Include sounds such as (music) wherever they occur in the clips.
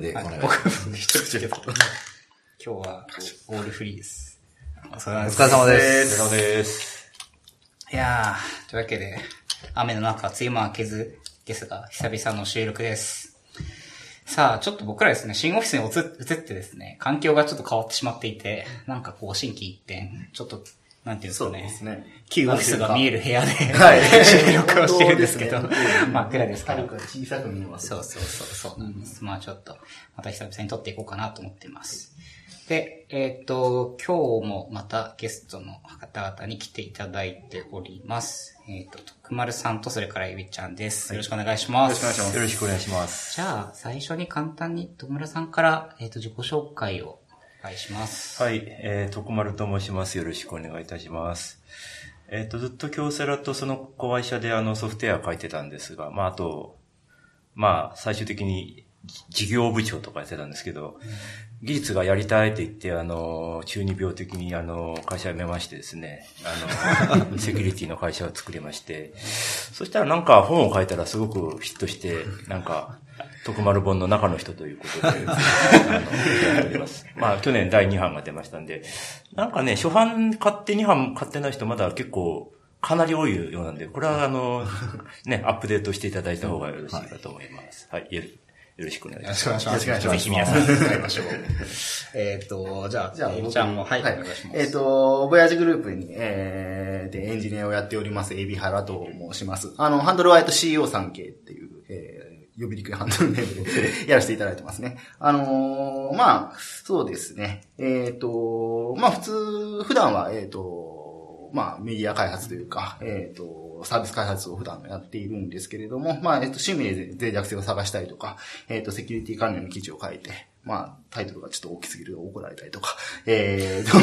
で、お願いし僕一人で今日はオールフリーです。お疲れ様おです。お疲れす。様です。いやー、というわけで、雨の中、梅雨も明けずですが、久々の収録です。さあ、ちょっと僕らですね、新オフィスに移移ってですね、環境がちょっと変わってしまっていて、なんかこう、新規一転、ちょっと、なんていうんですかね。ね。旧オフィスが見える部屋で、はい (laughs) 収録をしてるんですけど、真っ暗ですけどは小さく見えます。そうそうそう、そうなんです。まあちょっと、また久々に撮っていこうかなと思っています。で、えっ、と、今日もまたゲストの方々に来ていただいております。えっ、と、徳丸さんとそれからゆびちゃんです。よろしくお願いします。よろしくお願いします。よろしくお願いします。じゃあ、最初に簡単に徳丸さんから、えっ、と、自己紹介をお願いします。はい、えー、徳丸と申します。よろしくお願いいたします。えっ、と、ずっと京セラとその子会社であのソフトウェア書いてたんですが、まあ、あと、まあ、最終的に事業部長とかやってたんですけど、技術がやりたいって言って、あの、中二病的にあの、会社辞めましてですね、あの、(laughs) セキュリティの会社を作りまして、そしたらなんか本を書いたらすごくヒットして、なんか、徳丸本の中の人ということで、あの、ます。まあ、去年第2版が出ましたんで、なんかね、初版買って2版買ってない人まだ結構、かなり多いようなんで、これはあの、ね、アップデートしていただいた方がよろしいかと思います。はい、よろよろしくお願いします。よろしくお願いします。よろしくお願いしますぜひ皆さん使いましょう。えっと、じゃあ、じゃあ、ゆび僕ちゃんも、はい、はいお願いします。えっ、と、ボヤージグループに、えー、で、エンジニアをやっております、エビハラと申します。あの、ハンドルは、えっと、CEO3 系っていう、えー、呼びにくいハンドルネームでやらせていただいてますね。あのーまあ、そうですね。えっ、と、まあ、普通、普段は、えっ、と、まあ、メディア開発というか、えっ、と、サービス開発を普段やっているんですけれども、まあ、えっ、と、趣味で脆弱性を探したりとか、えっ、と、セキュリティ関連の記事を書いて、まあ、タイトルがちょっと大きすぎると怒られたりとか、(laughs) えーと、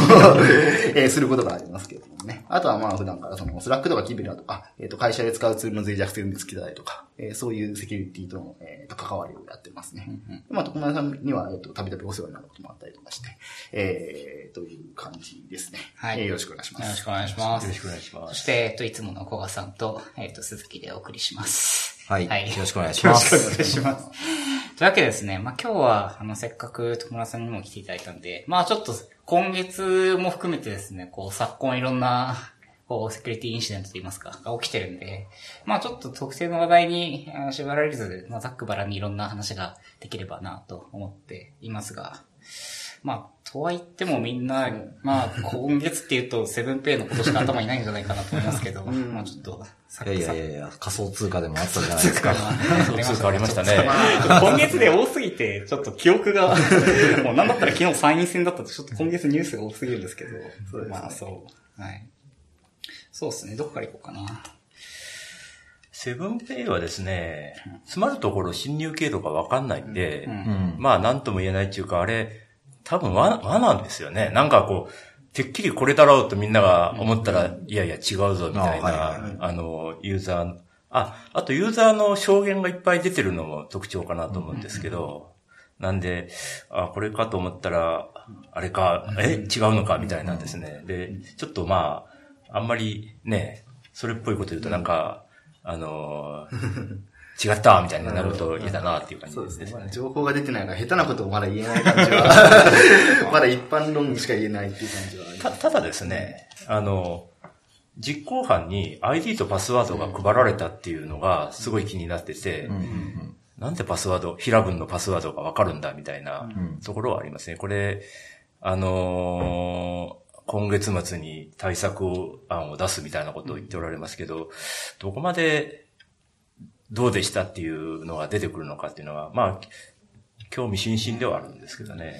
(laughs) えーすることがありますけれどもね。あとはまあ普段からその Slack とか Kibela とか、えっ、と会社で使うツールの脆弱性を見つけたりとか、えーそういうセキュリティとの、えーと関わりをやってますね。まあ徳丸さんには、えっ、と、たびたびお世話になることもあったりとかして、えー、という感じですね。はいえーよろしくお願いします。よろしくお願いします。よろしくお願いしますそして、えっと、いつもの古賀さんと、えっと、鈴木でお送りします。はい。よろしくお願いしまよろしくお願す。いします。というわけでですね、まあ今日は、あの、せっかく友達さんにも来ていただいたんで、まあちょっと、今月も含めてですね、こう、昨今いろんな、こう、セキュリティインシデントといいますか、が起きてるんで、まあちょっと特定の話題にあの縛られず、まあざっくばらんにいろんな話ができればなと思っていますが、まあ、とは言ってもみんな、まあ、今月って言うと、セブンペイのことしか頭にないんじゃないかなと思いますけど、まあちょっと、サいやいやいやいや、仮想通貨でもあったじゃないですか。そう通貨ありましたね。今月で多すぎて、ちょっと記憶が、もうなんだったら昨日参院選だったと、ちょっと今月ニュースが多すぎるんですけど、そうですねまあそう。はい。そうですね、どこから行こうかな。セブンペイはですね、詰まるところ侵入経路がわかんないんで、うん。まあなんとも言えないっていうか、あれ、多分罠、罠なんですよね。なんかこう、てっきりこれだろうとみんなが思ったら、いやいや違うぞみたいな、あの、ユーザー、あ、あとユーザーの証言がいっぱい出てるのも特徴かなと思うんですけど、なんで、あ、これかと思ったら、あれか、え、違うのかみたいなんですね。で、ちょっとまあ、あんまりね、それっぽいこと言うとなんか、あのー、(laughs) 違ったみたいになると嫌だなっていう感じでねそうですすね。。まだ情報が出てないから、下手なことをまだ言えない感じは、(laughs) まだ一般論しか言えないっていう感じはあります。た、ただですね、あの、実行犯に ID とパスワードが配られたっていうのがすごい気になってて、うんうんなんでパスワード、平文のパスワードがわかるんだみたいなところはありますね。これ、あのー今月末に対策案を出すみたいなことを言っておられますけど、どこまでどうでしたっていうのが出てくるのかっていうのは、まあ、興味津々ではあるんですけどね。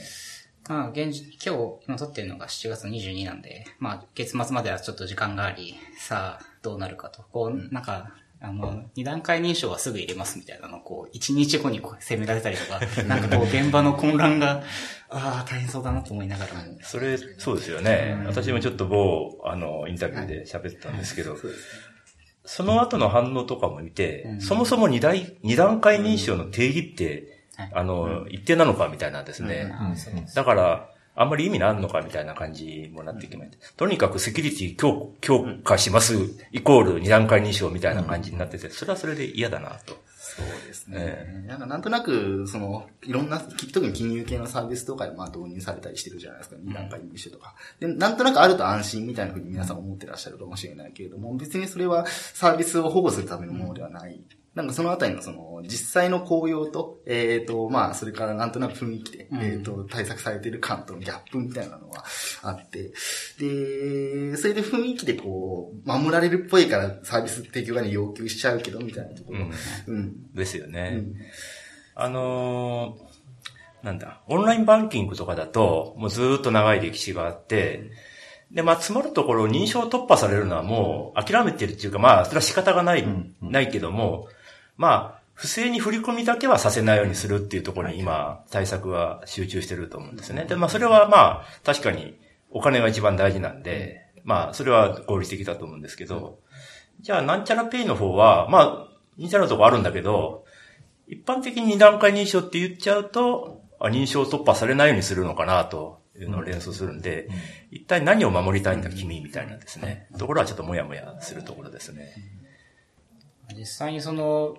まあ、現時、今日、今撮ってるのが7月22なんで、まあ、月末まではちょっと時間があり、さあ、どうなるかと。こう、なんか、あの、二段階認証はすぐ入れますみたいなのを、こう、一日後にこう責められたりとか、(laughs) なんかこう、現場の混乱が、ああ、大変そうだなと思いながらも。それ、そうですよね。私もちょっと某、あの、インタビューで喋ってたんですけど、その後の反応とかも見て、うんそもそも二大二段階認証の定義って、はいあの、一定なのかみたいなんですね。だから、あんまり意味なんのかみたいな感じもなってきました。とにかくセキュリティ強強化します、イコール二段階認証みたいな感じになってて、それはそれで嫌だなと。そうですね。えなんかなんとなく、その、いろんな、特に金融系のサービスとかでまあ導入されたりしてるじゃないですか。2段階入手とか。で、なんとなくあると安心みたいなふうに皆さん思ってらっしゃるかもしれないけれども、別にそれはサービスを保護するためのものではない。なんかそのあたりのその、実際の紅葉と、えっ、と、まあ、それからなんとなく雰囲気で、うんえっ、と、対策されている感とのギャップみたいなのはあって、で、それで雰囲気でこう、守られるっぽいからサービス提供側に要求しちゃうけど、みたいなところ。うんうん。ですよね。うんあのーなんだ、オンラインバンキングとかだと、もうずーっと長い歴史があって、で、まあ、詰まるところ認証突破されるのはもう諦めてるっていうか、まあ、それは仕方がない、ないけども、まあ、不正に振り込みだけはさせないようにするっていうところに今、対策は集中してると思うんですね。で、まあ、それはまあ、確かにお金が一番大事なんで、まあ、それは合理的だと思うんですけど、じゃあ、なんちゃらペイの方は、まあ、似たようなとこあるんだけど、一般的に二段階認証って言っちゃうと、あ認証突破されないようにするのかなというのを連想するんで、一体何を守りたいんだ君みたいなですね。ところはちょっともやもやするところですね。実際にその、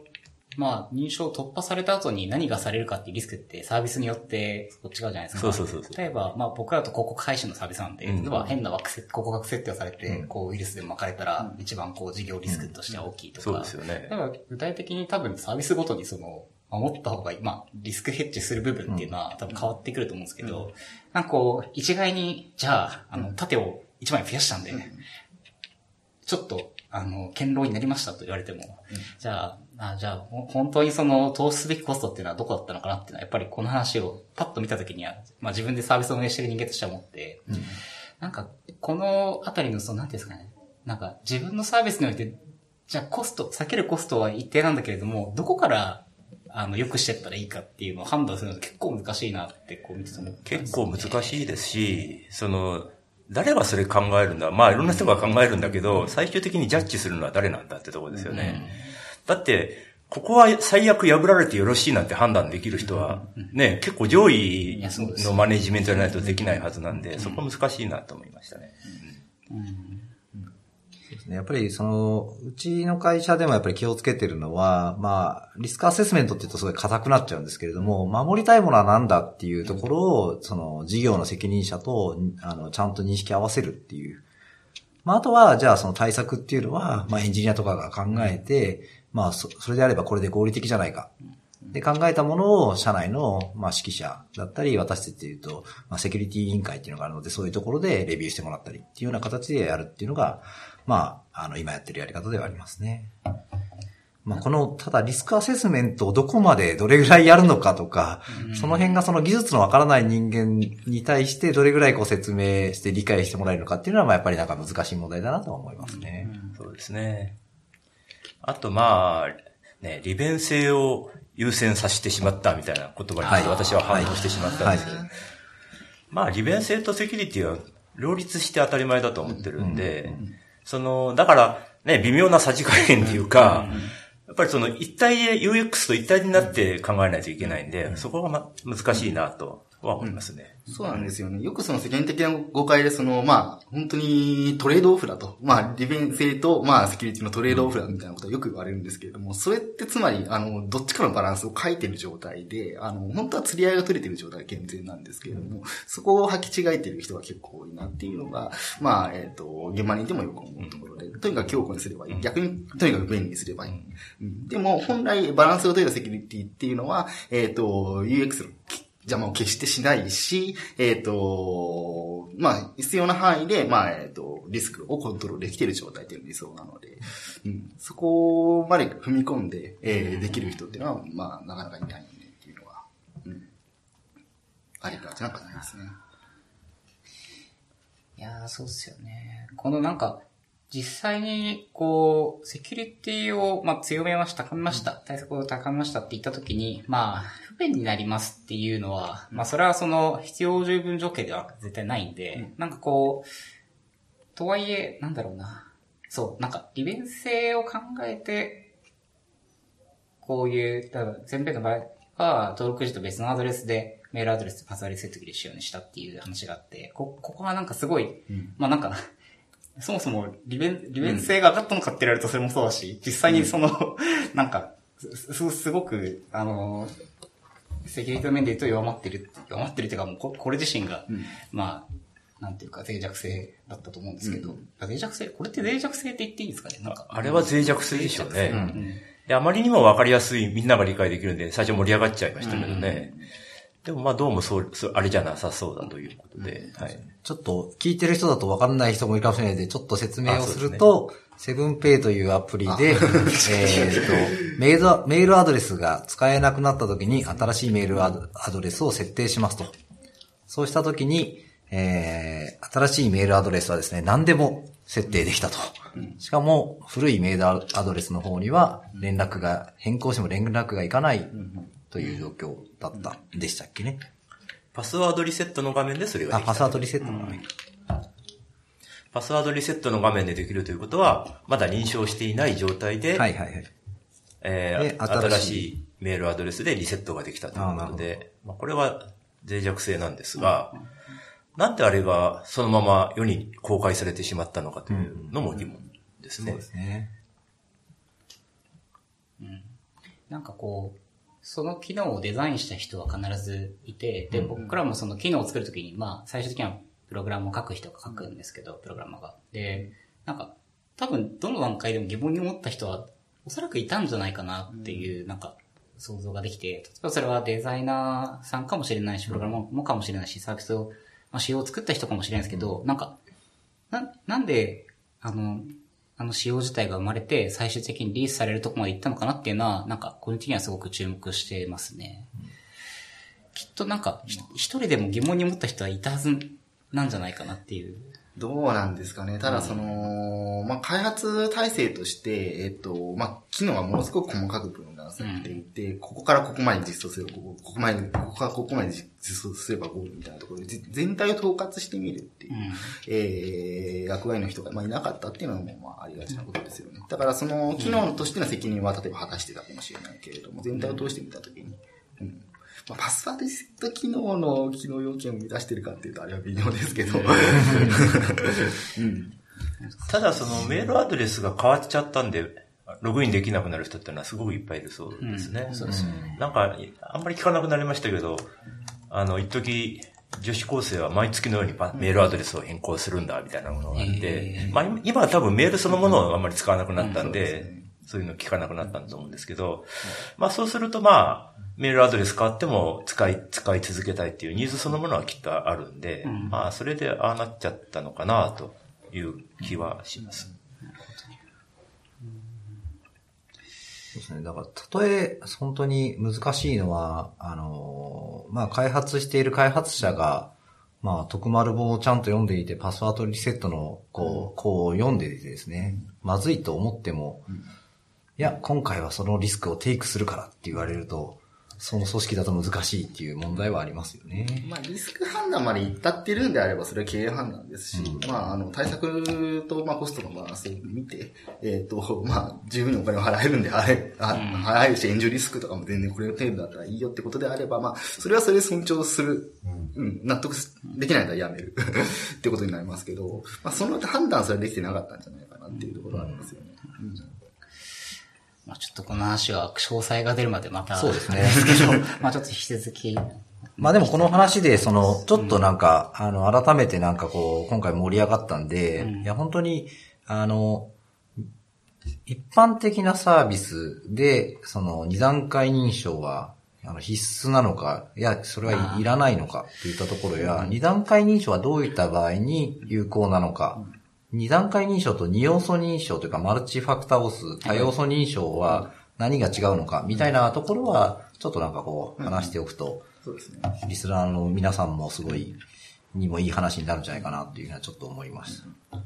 まあ、認証突破された後に何がされるかっていうリスクってサービスによってこう違うじゃないですか。そうそうそうそう。例えば、まあ僕らと広告配信のサービスなんで、うん。例えば変な枠設広告設定をされて、うん。こうウイルスで巻かれたら、一番こう事業リスクとしては大きいとか。そうですよね。だ。から具体的に多分サービスごとにその、守った方がいい。まあ、リスクヘッジする部分っていうのは多分変わってくると思うんですけど、なんかこう、一概に、じゃあ、あの、盾を一枚増やしたんで、ちょっと、あの、堅牢になりましたと言われても、じゃあ、あじゃあ、ほ本当にその、投資すべきコストっていうのはどこだったのかなっていうのは、やっぱりこの話をパッと見たときには、まあ自分でサービスを運営してる人間としては思って、なんか、このあたりの、その、なんていうんですかね、なんか、自分のサービスにおいて、じゃあコスト、避けるコストは一定なんだけれども、どこから、あの、良くしてったらいいかっていうのを判断するの結構難しいなって、こう見てて思ったんです結構難しいですし、その、誰がそれ考えるんだ？まあいろんな人が考えるんだけど、最終的にジャッジするのは誰なんだってところですよね。だって、ここは最悪破られてよろしいなんて判断できる人は、ね、結構上位のマネジメントじゃないとできないはずなんで、そこ難しいなと思いましたね。ねやっぱりその、うちの会社でもやっぱり気をつけてるのは、まあ、リスクアセスメントって言うとすごい硬くなっちゃうんですけれども、守りたいものは何だっていうところを、その事業の責任者と、あの、ちゃんと認識合わせるっていう。まあ、あとは、じゃあその対策っていうのは、まあ、エンジニアとかが考えて、まあ、それであればこれで合理的じゃないか。で、考えたものを社内の、まあ、指揮者だったり、私たちで言うと、まあ、セキュリティ委員会っていうのがあるので、そういうところでレビューしてもらったりっていうような形でやるっていうのが、まあ、あの、今やってるやり方ではありますね。まあ、この、ただリスクアセスメントをどこまでどれぐらいやるのかとか、その辺がその技術のわからない人間に対してどれぐらいこう説明して理解してもらえるのかっていうのは、まあ、やっぱりなんか難しい問題だなとは思いますね。そうですね。あとまあ、ね、利便性を優先させてしまったみたいな言葉にはい私は反応してしまったんですけど、はいまあ利便性とセキュリティは両立して当たり前だと思ってるんで、その、だからね、微妙なさじ加減っていうか、やっぱりその一体で UX と一体になって考えないといけないんで、そこがま難しいなとは思いますね。そうなんですよね。よくその世間的な誤解で、その、まあ、本当にトレードオフだと。まあ、利便性と、まあ、セキュリティのトレードオフだみたいなことはよく言われるんですけれども、それってつまり、あの、どっちかのバランスを書いてる状態で、あの、本当は釣り合いが取れてる状態が健全なんですけれども、そこを履き違えてる人が結構多いなっていうのが、まあ、えっ、と、現場にいてもよく思うところで、とにかく強固にすればいい。逆に、とにかく便利にすればいい。うんでも、本来バランスが取れたセキュリティっていうのは、えっ、と、UX の邪魔を決してしないし、えっ、と、まあ、必要な範囲で、まあ、えっ、と、リスクをコントロールできている状態というのが理想なので、うん、そこまで踏み込んで、えーできる人っていうのは、まあ、なかなかいないよねっていうのは、うん、ありがちなんかないですね。いやー、そうっすよね。このなんか、実際に、こう、セキュリティを、まあ、強めました、高めました、対策を高めましたって言ったときに、まあ、不便になりますっていうのは、まあ、それはその、必要十分条件では絶対ないんで、なんかこう、とはいえ、なんだろうな。そう、なんか、利便性を考えて、こういう、多分全編の場合は、登録時と別のアドレスで、メールアドレスとパスワード設定できるようにしたっていう話があって、こ、ここはなんかすごい、まあなんか、そもそも利便、利便性が上がったのかって言われるとそれもそうだし、実際にその、(laughs) なんか、す、すすごく、あの、セキュリティの面で言うと弱まってる、弱まってるっていうかもうこ、これ自身が、まあ、なんていうか脆弱性だったと思うんですけど、脆弱性、これって脆弱性って言っていいんですかね？なんか。あれは脆弱性でしょうね。うんであまりにもわかりやすい、みんなが理解できるんで、最初盛り上がっちゃいましたけどね。でもまあどうもそう、そうあれじゃなさそうだということで、はい。ちょっと聞いてる人だと分かんない人もいるかもしれないので、ちょっと説明をすると、セブンペイというアプリで、えっと、メール、メールアドレスが使えなくなった時に新しいメールアドアドレスを設定しますと。そうした時に、えー、新しいメールアドレスはですね、何でも設定できたと。しかも、古いメールアドレスの方には、連絡が、変更しても連絡がいかないという状況だったんでしたっけね。パスワードリセットの画面でそれがあ、できたパスワードリセットのね。パスワードリセットの画面でできるということは、まだ認証していない状態で、はいはいはい。えーで新しい新しいメールアドレスでリセットができたということで、まあ、これは脆弱性なんですが、なんであれがそのまま世に公開されてしまったのかというのも疑問ですね。そうですね。なんかこう、その機能をデザインした人は必ずいて、で、僕らもその機能を作るときに、まあ、最終的にはプログラムを書く人が書くんですけど、プログラマーが。で、なんか、多分、どの段階でも疑問に思った人は、おそらくいたんじゃないかなっていう、なんか、想像ができて、例えばそれはデザイナーさんかもしれないし、プログラマーもかもしれないし、サービスを、まあ、仕様を作った人かもしれないですけど、なんか、な、なんで、あの、あの仕様自体が生まれて、最終的にリリースされるとこまで行ったのかなっていうのは、なんか、個人的にはすごく注目してますね。きっとなんか、ひ一人でも疑問に思った人はいたはずなんじゃないかなっていう。どうなんですかね。ただその、まあ、開発体制として、えっと、まあ、機能はものすごく細かく分断されていて、ここからここまで実装すればここ、ここまで、ここからここまで実装すればゴールみたいなところで、じ全体を統括してみるっていう、えー、役割の人が、まあ、いなかったっていうのはもう、まあ、ありがちなことですよね。だからその、機能としての責任は例えば果たしてたかもしれないけれども、全体を通してみたときに、うんまあ、パスワードリセット機能の機能要件を満たしてるかっていうと、あれは微妙ですけど。うん。ただそのメールアドレスが変わっちゃったんで、ログインできなくなる人っていうのはすごくいっぱいいるそうですね。そうですよね。なんか、あんまり聞かなくなりましたけど、あの、一時女子高生は毎月のようにパメールアドレスを変更するんだ、みたいなものがあって、まあ今今は多分メールそのものをあんまり使わなくなったんで、そういうの聞かなくなったんだと思うんですけど、まあそうするとまあ、メールアドレス変わっても使い、使い続けたいっていうニーズそのものはきっとあるんで、まあそれでああなっちゃったのかなという気はします。そうですね。だから、たとえ本当に難しいのは、あの、まあ、開発している開発者が、まあ、徳丸本をちゃんと読んでいて、パスワードリセットの、こう、こう読んでいてですね、まずいと思っても、いや、今回はそのリスクをテイクするからって言われると、その組織だと難しいっていう問題はありますよね。まあ、リスク判断まで至ってるんであれば、それは経営判断ですし、まあ、あの、対策と、まあ、コストのバランスを見て、えっ、と、まあ、十分にお金を払えるんであれ、あ払えるし、援助リスクとかも全然これ程度だったらいいよってことであれば、まあ、それはそれで尊重する。うん、納得できないならやめる。(laughs) ってことになりますけど、まあ、その判断すらできてなかったんじゃないかなっていうところはありますよね。うんまあちょっとこの話は詳細が出るまでまた。そうですねですけど、(laughs) まあちょっと引き続き。まあでもこの話で、その、ちょっとなんか、あの、改めてなんかこう、今回盛り上がったんで、いや、本当に、あの、一般的なサービスで、その、二段階認証は、あの、必須なのか、いや、それはいいらないのか、といったところや、二段階認証はどういった場合に有効なのか、二段階認証と二要素認証というか、マルチファクターオス、多要素認証は何が違うのか、みたいなところは、ちょっとなんかこう、話しておくと、そうですね。リスナーの皆さんもすごい、にもいい話になるんじゃないかなっていうのはちょっと思いました。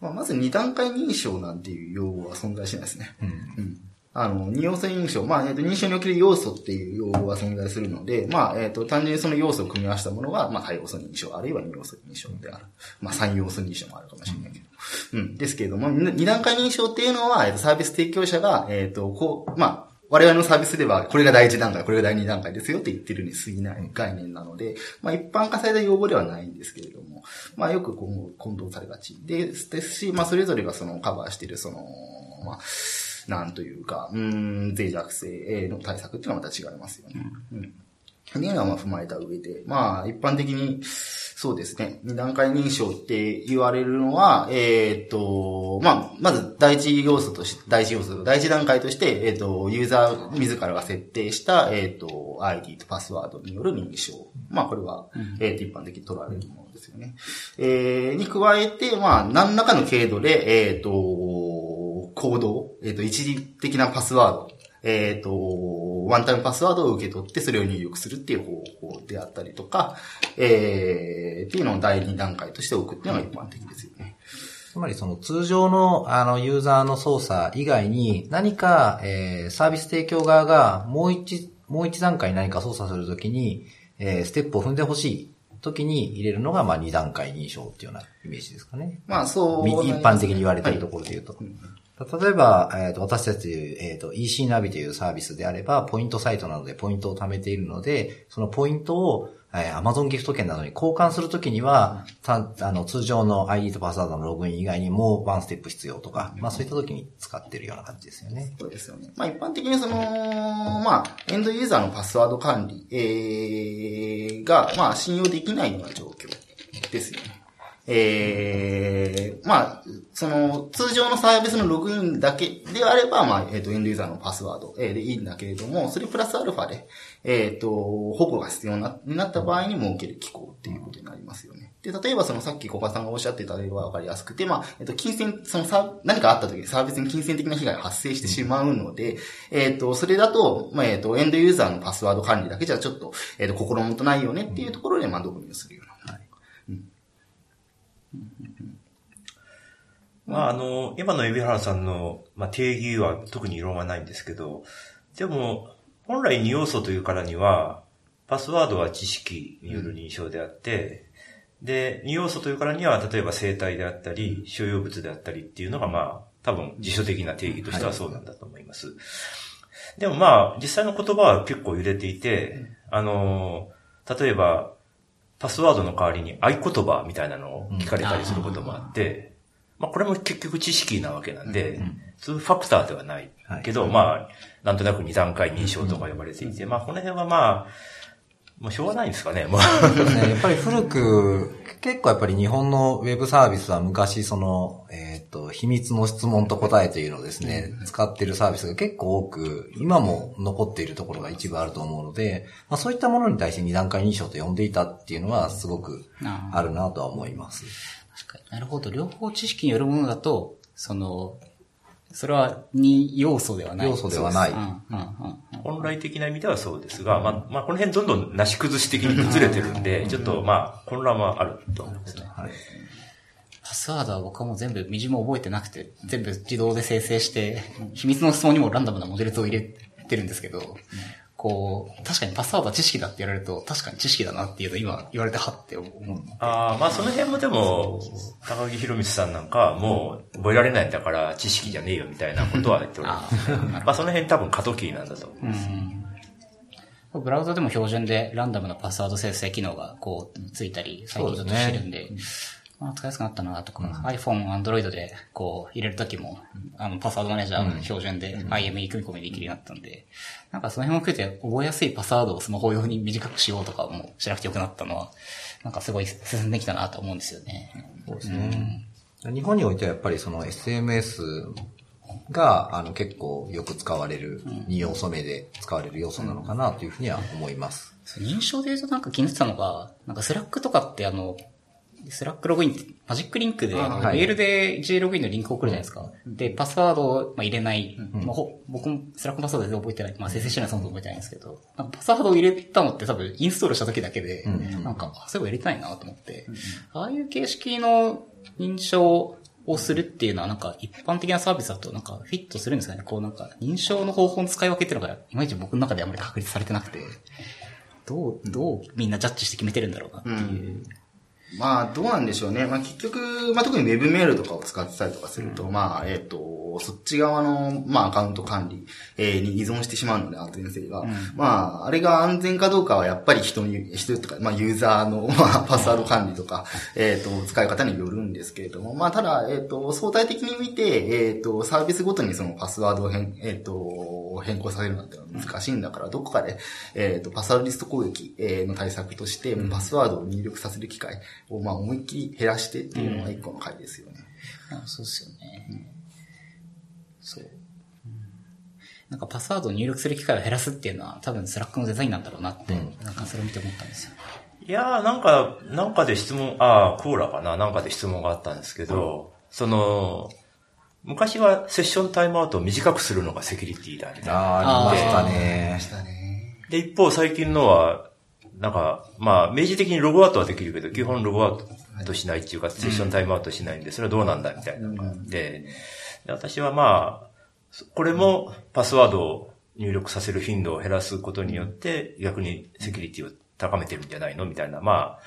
まあ、まず二段階認証なんていう用語は存在しないですね。うん。あの、二要素認証、まあ、えっ、と、認証における要素っていう用語が存在するので、まあ、えっ、と、単純にその要素を組み合わせたものが、まあ、多要素認証、あるいは二要素認証である。まあ、三要素認証もあるかもしれないけど。うん。ですけれども、二段階認証っていうのは、えっ、と、サービス提供者が、えっ、と、こう、まあ、我々のサービスでは、これが第一段階、これが第二段階ですよって言ってるに過ぎない概念なので、まあ一般化された用語ではないんですけれども、まあよく今後混同されがちでですし、まあそれぞれがそのカバーしているその、まあ、なんというか、うん、脆弱性の対策っていうのはまた違いますよね。うん。っていうのはまあ踏まえた上で、まあ一般的に、そうですね、二段階認証って言われるのは、えっ、と、まあ、まず第一要素として、第一要素、第一段階として、えっ、と、ユーザー自らが設定した、えっ、と、ID とパスワードによる認証。まあ、これは、えっ、と、一般的に取られるものですよね。えー、に加えて、まあ、何らかの程度で、えっ、と、コードを、えっ、と、一時的なパスワード、えっ、と、ワンタイムパスワードを受け取ってそれを入力するっていう方法であったりとか、えー、っていうのを第二段階として置くっていうのが一般的ですよね。つまりその通常のあのユーザーの操作以外に何か、えーサービス提供側がもう一、もう一段階何か操作するときに、えーステップを踏んでほしい時に入れるのがまあ二段階認証っていうようなイメージですかね。まあ、そう。み一般的に言われているところで言うと。例えば、えーと私たち、えーと EC ナビというサービスであれば、ポイントサイトなどでポイントを貯めているので、そのポイントを、えー Amazon ギフト券などに交換するときには、たあの通常の ID とパスワードのログイン以外にもうワンステップ必要とか、まあそういったときに使ってるような感じですよね。そうですよね。まあ一般的にその、まあ、エンドユーザーのパスワード管理、えー、が、まあ信用できないような状況ですよね。えー、まあ、その、通常のサービスのログインだけであれば、まあ、えっ、と、エンドユーザーのパスワード、えーでいいんだけれども、それプラスアルファで、えっ、と、保護が必要なになった場合に設ける機構っていうことになりますよね。で、例えばそのさっき小川さんがおっしゃってた例はわかりやすくて、まあ、えっ、と、金銭、そのさ、何かあった時にサービスに金銭的な被害が発生してしまうので、えっ、と、それだと、まあ、えっ、と、エンドユーザーのパスワード管理だけじゃちょっと、えっ、と、心もとないよねっていうところで、まあ、導入するような。まあ、あの、今の海老原さんの、まあ、定義は特に異論はないんですけど、でも、本来二要素というからには、パスワードは知識による認証であって、で、二要素というからには、例えば生体であったり、所有物であったりっていうのが、まあ、多分辞書的な定義としてはそうなんだと思います。でもまあ、実際の言葉は結構揺れていて、あの、例えば、パスワードの代わりに合言葉みたいなのを聞かれたりすることもあって、まあこれも結局知識なわけなんで、そういうファクターではないはいけど、まあ、なんとなく二段階認証とか呼ばれていて、まあこの辺はまあ、もうしょうがないんですかね、もう。そうですね。やっぱり古く、結構やっぱり日本のウェブサービスは昔その、えっ、と、秘密の質問と答えというのをですね、使っているサービスが結構多く、今も残っているところが一部あると思うので、まあそういったものに対して二段階認証と呼んでいたっていうのはすごくああるなとは思います。なるほど。両方知識によるものだと、その、それは二要素ではない。要素ではないうんうんうん本来的な意味ではそうですが、まあ、まあこの辺どんどんなし崩し的に崩れてるんで、ちょっとまあ混乱はあると思いますね。はい。パスワードは僕はもう全部、みじも覚えてなくて、全部自動で生成して、秘密の質問にもランダムなモデル図を入れてるんですけど、こう、確かにパスワードは知識だって言われると、確かに知識だなっていうのを今言われてはって思う。ああ、まあその辺もでも、高木博光さんなんかはもう覚えられないんだから知識じゃねえよみたいなことは言っております。まあその辺多分過渡期なんだと思います。ブラウザでも標準でランダムなパスワード生成機能がこうついたり、最近ちょっとしてるんで、まあ使いやすくなったなとか、iPhone、Android でこう入れるときも、あのパスワードマネージャー標準で IME 組み込みできるようになったんで、なんかその辺も含めて覚えやすいパスワードをスマホ用に短くしようとかもしなくてよくなったのは、なんかすごい進んできたなと思うんですよね。そうですね。日本においてはやっぱりその SMS があの結構よく使われる、二要素目で使われる要素なのかなというふうには思います。認証で言うとなんか気になってたのが、なんか Slack とかってあの、 Slack ログインってマジックリンクで、はい。メールで J ログインのリンクを送るじゃないですか。で、パスワードをまあ入れない。まあ、ほ僕も Slack パスワード全然覚えてない。まあ、生成してないそもそも覚えてないんですけど、パスワードを入れたのって多分インストールした時だけで、なんか、あそういえば入れたいなと思って、ああいう形式の認証をするっていうのはなんか一般的なサービスだとなんかフィットするんですかね。こうなんか認証の方法の使い分けっていうのがいまいち僕の中であんまり確立されてなくて、どう、どうみんなジャッジして決めてるんだろうなっていう。まあ、どうなんでしょうね。まあ、結局、まあ、特にウェブメールとかを使ってたりとかすると、まあ、えっ、と、そっち側の、まあ、アカウント管理、えーに依存してしまうので、安全性が。まあ、あれが安全かどうかは、やっぱり人に、人とか、まあ、ユーザーの、(laughs) まあ、パスワード管理とか、えっ、と、使い方によるんですけれども、まあ、ただ、えっ、と、相対的に見て、えっ、と、サービスごとにそのパスワードを変、えっ、と、変更させるなんて難しいんだから、どこかで、えっ、と、パスワードリスト攻撃えーの対策として、パスワードを入力させる機会を、まあ、思いっきり減らしてっていうのが一個の回ですよね。あそうですよね。そう。なんかパスワードを入力する機会を減らすっていうのは多分 Slack のデザインなんだろうなって、なんかそれを見て思ったんですよ。いやー、なんか、なんかで質問、ああ、 Quora かな？なんかで質問があったんですけど、その、昔はセッションタイムアウトを短くするのがセキュリティだ、みたいな。ああ、ありましたね。で、一方最近のは、なんか、まあ、明示的にログアウトはできるけど、基本ログアウトしないっていうか、セッションタイムアウトしないんで、それはどうなんだみたいなのがあって、で私はまあ、これもパスワードを入力させる頻度を減らすことによって、逆にセキュリティを高めてるんじゃないのみたいな、まあ、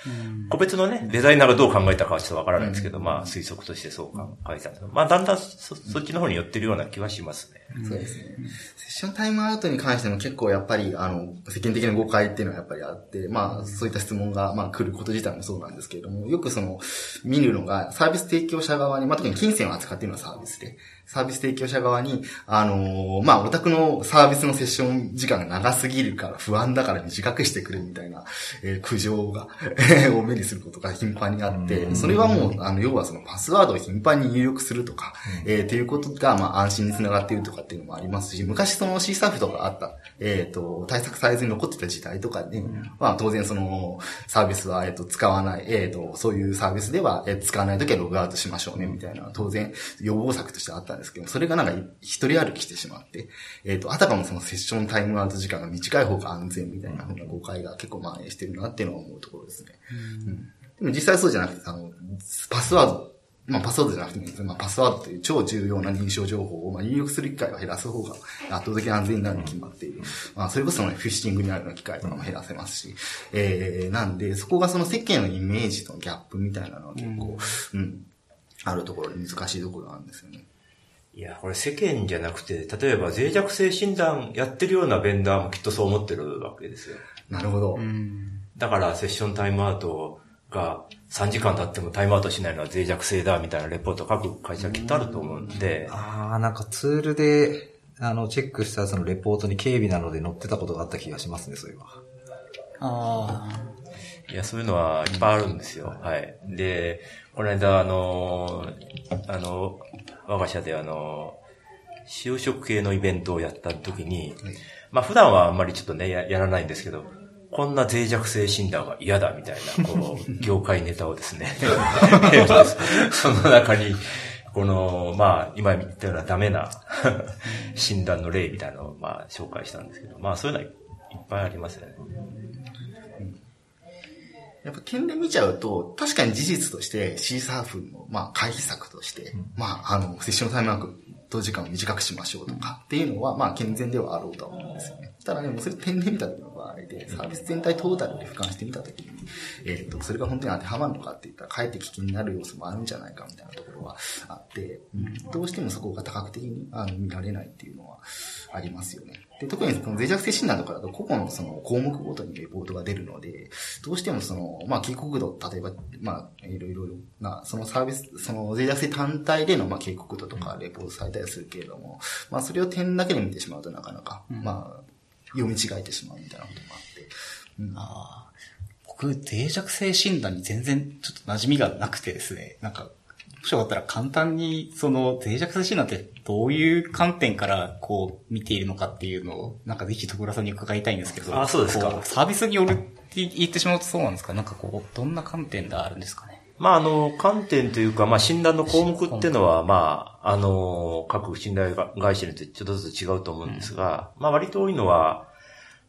個別のね、デザイナーがどう考えたかはちょっとわからないんですけど、まあ、推測としてそう考えたんですまあ、だんだんそそっちの方に寄ってるような気はします。ね。そうですね。セッションタイムアウトに関しても結構やっぱり、あの、世間的な誤解っていうのはやっぱりあって、まあ、そういった質問が、まあ、来ること自体もそうなんですけれども、よくその、見るのが、サービス提供者側に、まあ、特に金銭を扱っているのはサービスで、サービス提供者側に、あのまあ、お宅のサービスのセッション時間が長すぎるから不安だから短くしてくれみたいな、えー苦情が、(laughs) を目にすることが頻繁にあって、それはもう、あの、要はそのパスワードを頻繁に入力するとか、えーっていうことが、まあ、安心につながっているとかっていうのもありますし、昔その C サーフとかあった、えっ、と、対策されずに残ってた時代とかで、まあ、当然その、サービスは、えっ、と、使わない、えっ、と、そういうサービスでは、えー使わないときはログアウトしましょうね、みたいな、当然、予防策としてあったんですけど、それがなんか、一人歩きしてしまって、えっ、と、あたかもそのセッションタイムアウト時間が短い方が安全みたいな風な誤解が結構蔓延してるなっていうのは思うところですね。うんでも実際そうじゃなくて、あの、パスワード、まあパスワードじゃなくてもいいんですまあパスワードという超重要な認証情報を、まあ入力する機会を減らす方が圧倒的に安全になるに決まっている。まあそれこそそのフィッシングにあるような機会とかも減らせますし、えー、なんで、そこがその世間のイメージとのギャップみたいなのは結構、うん、あるところで難しいところなんですよね。いや、これ世間じゃなくて、例えば脆弱性診断やってるようなベンダーもきっとそう思ってるわけですよ。なるほど。だからセッションタイムアウトが3時間経ってもタイムアウトしないのは脆弱性だみたいなレポート書く会社きっとあると思うんで、ああ、なんかツールで、あの、チェックしたそのレポートに軽微なので載ってたことがあった気がしますね、そういえば。あいや、そういうのはいっぱいあるんですよ。はい。で、この間、あの、あの、我が社であの、就職系のイベントをやった時に、まあ普段はあんまりちょっとね、ややらないんですけど、こんな脆弱性診断は嫌だみたいな、こう、(laughs) 業界ネタをですね、(laughs) その中に、この、まあ、今言ったようなダメな (laughs) 診断の例みたいなのを、まあ、紹介したんですけど、まあ、そういうのはいっぱいありますよね。やっぱ点で見ちゃうと、確かに事実として C サーフの、まあ、回避策として、まあ、あの、セッションタイムアウト時間を短くしましょうとかっていうのは、まあ、健全ではあろうとは思うんですよね。ただね、もうそれ点で見た時の場合で、サービス全体トータルで俯瞰してみた時に、えっ、と、それが本当に当てはまるのかって言ったら、かえって危険になる要素もあるんじゃないかみたいなところはあって、うんどうしてもそこが多角的にあの見られないっていうのはありますよね。で、特にその脆弱性診断とかだと個々のその項目ごとにレポートが出るので、どうしてもその、まあ、警告度、例えば、まあ、いろいろな、そのサービス、その脆弱性単体での、まあ、警告度とかレポートされたりするけれども、まあ、それを点だけで見てしまうとなかなか、まあ、読み違えてしまうみたいなこともあって、うん。あ。僕、脆弱性診断に全然ちょっと馴染みがなくてですね、なんか、もしよかったら簡単に、その、脆弱性診断ってどういう観点から、こう、見ているのかっていうのを、なんかぜひ徳倉さんに伺いたいんですけど。あそうですか。こサービスによるって言ってしまうとそうなんですか？なんかこう、どんな観点があるんですかねまあ、あの、観点というか、まあ、診断の項目っていうのは、まあ、あの、各信頼会社によってちょっとずつ違うと思うんですが、まあ、割と多いのは、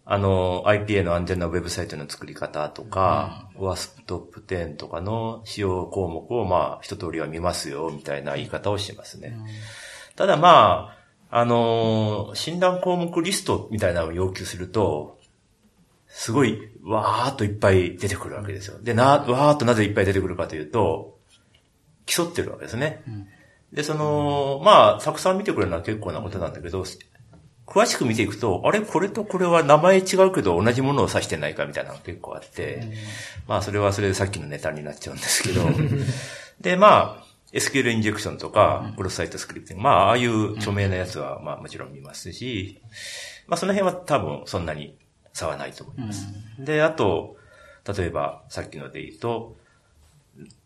あの、IPA の安全なウェブサイトの作り方とか、WASP トップ10とかの使用項目を、まあ、一通りは見ますよ、みたいな言い方をしてますね。ただまあ、あの、診断項目リストみたいなのを要求すると、すごい、わーっといっぱい出てくるわけですよ。で、な、わーっとなぜいっぱい出てくるかというと、競ってるわけですね。で、その、まあ、たくさん見てくれるのは結構なことなんだけど、詳しく見ていくと、あれ？これとこれは名前違うけど同じものを指してないかみたいなのが結構あって、まあそれはそれでさっきのネタになっちゃうんですけど、(laughs) で、まあ、SQL インジェクションとか、クロスサイトスクリプティング、まあ、ああいう著名なやつは、まあもちろん見ますし、まあその辺は多分そんなに差はないと思います。で、あと、例えばさっきので言うと、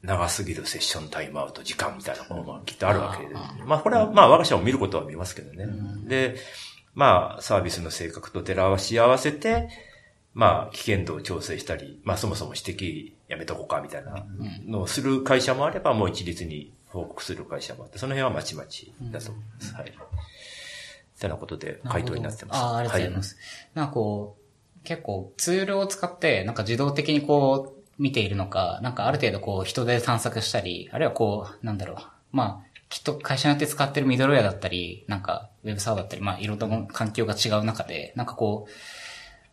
長すぎるセッションタイムアウト時間みたいなものがきっとあるわけで。まあこれはまあ我が社も見ることは見ますけどね。で、まあサービスの性格と照らし合わせて、まあ危険度を調整したり、まあそもそも指摘やめとこうかみたいなのをする会社もあれば、もう一律に報告する会社もあって、その辺はまちまちだと思います。はい。てなことで回答になってます。ああ、ありがとうございます。なんかこう、結構ツールを使って、なんか自動的にこう、見ているのか、なんかある程度こう、人で探索したり、あるいはこう、なんだろう。まあ、きっと会社によって使ってるミドルウェアだったり、なんか、ウェブサーバーだったり、まあ、いろんな環境が違う中で、なんかこう、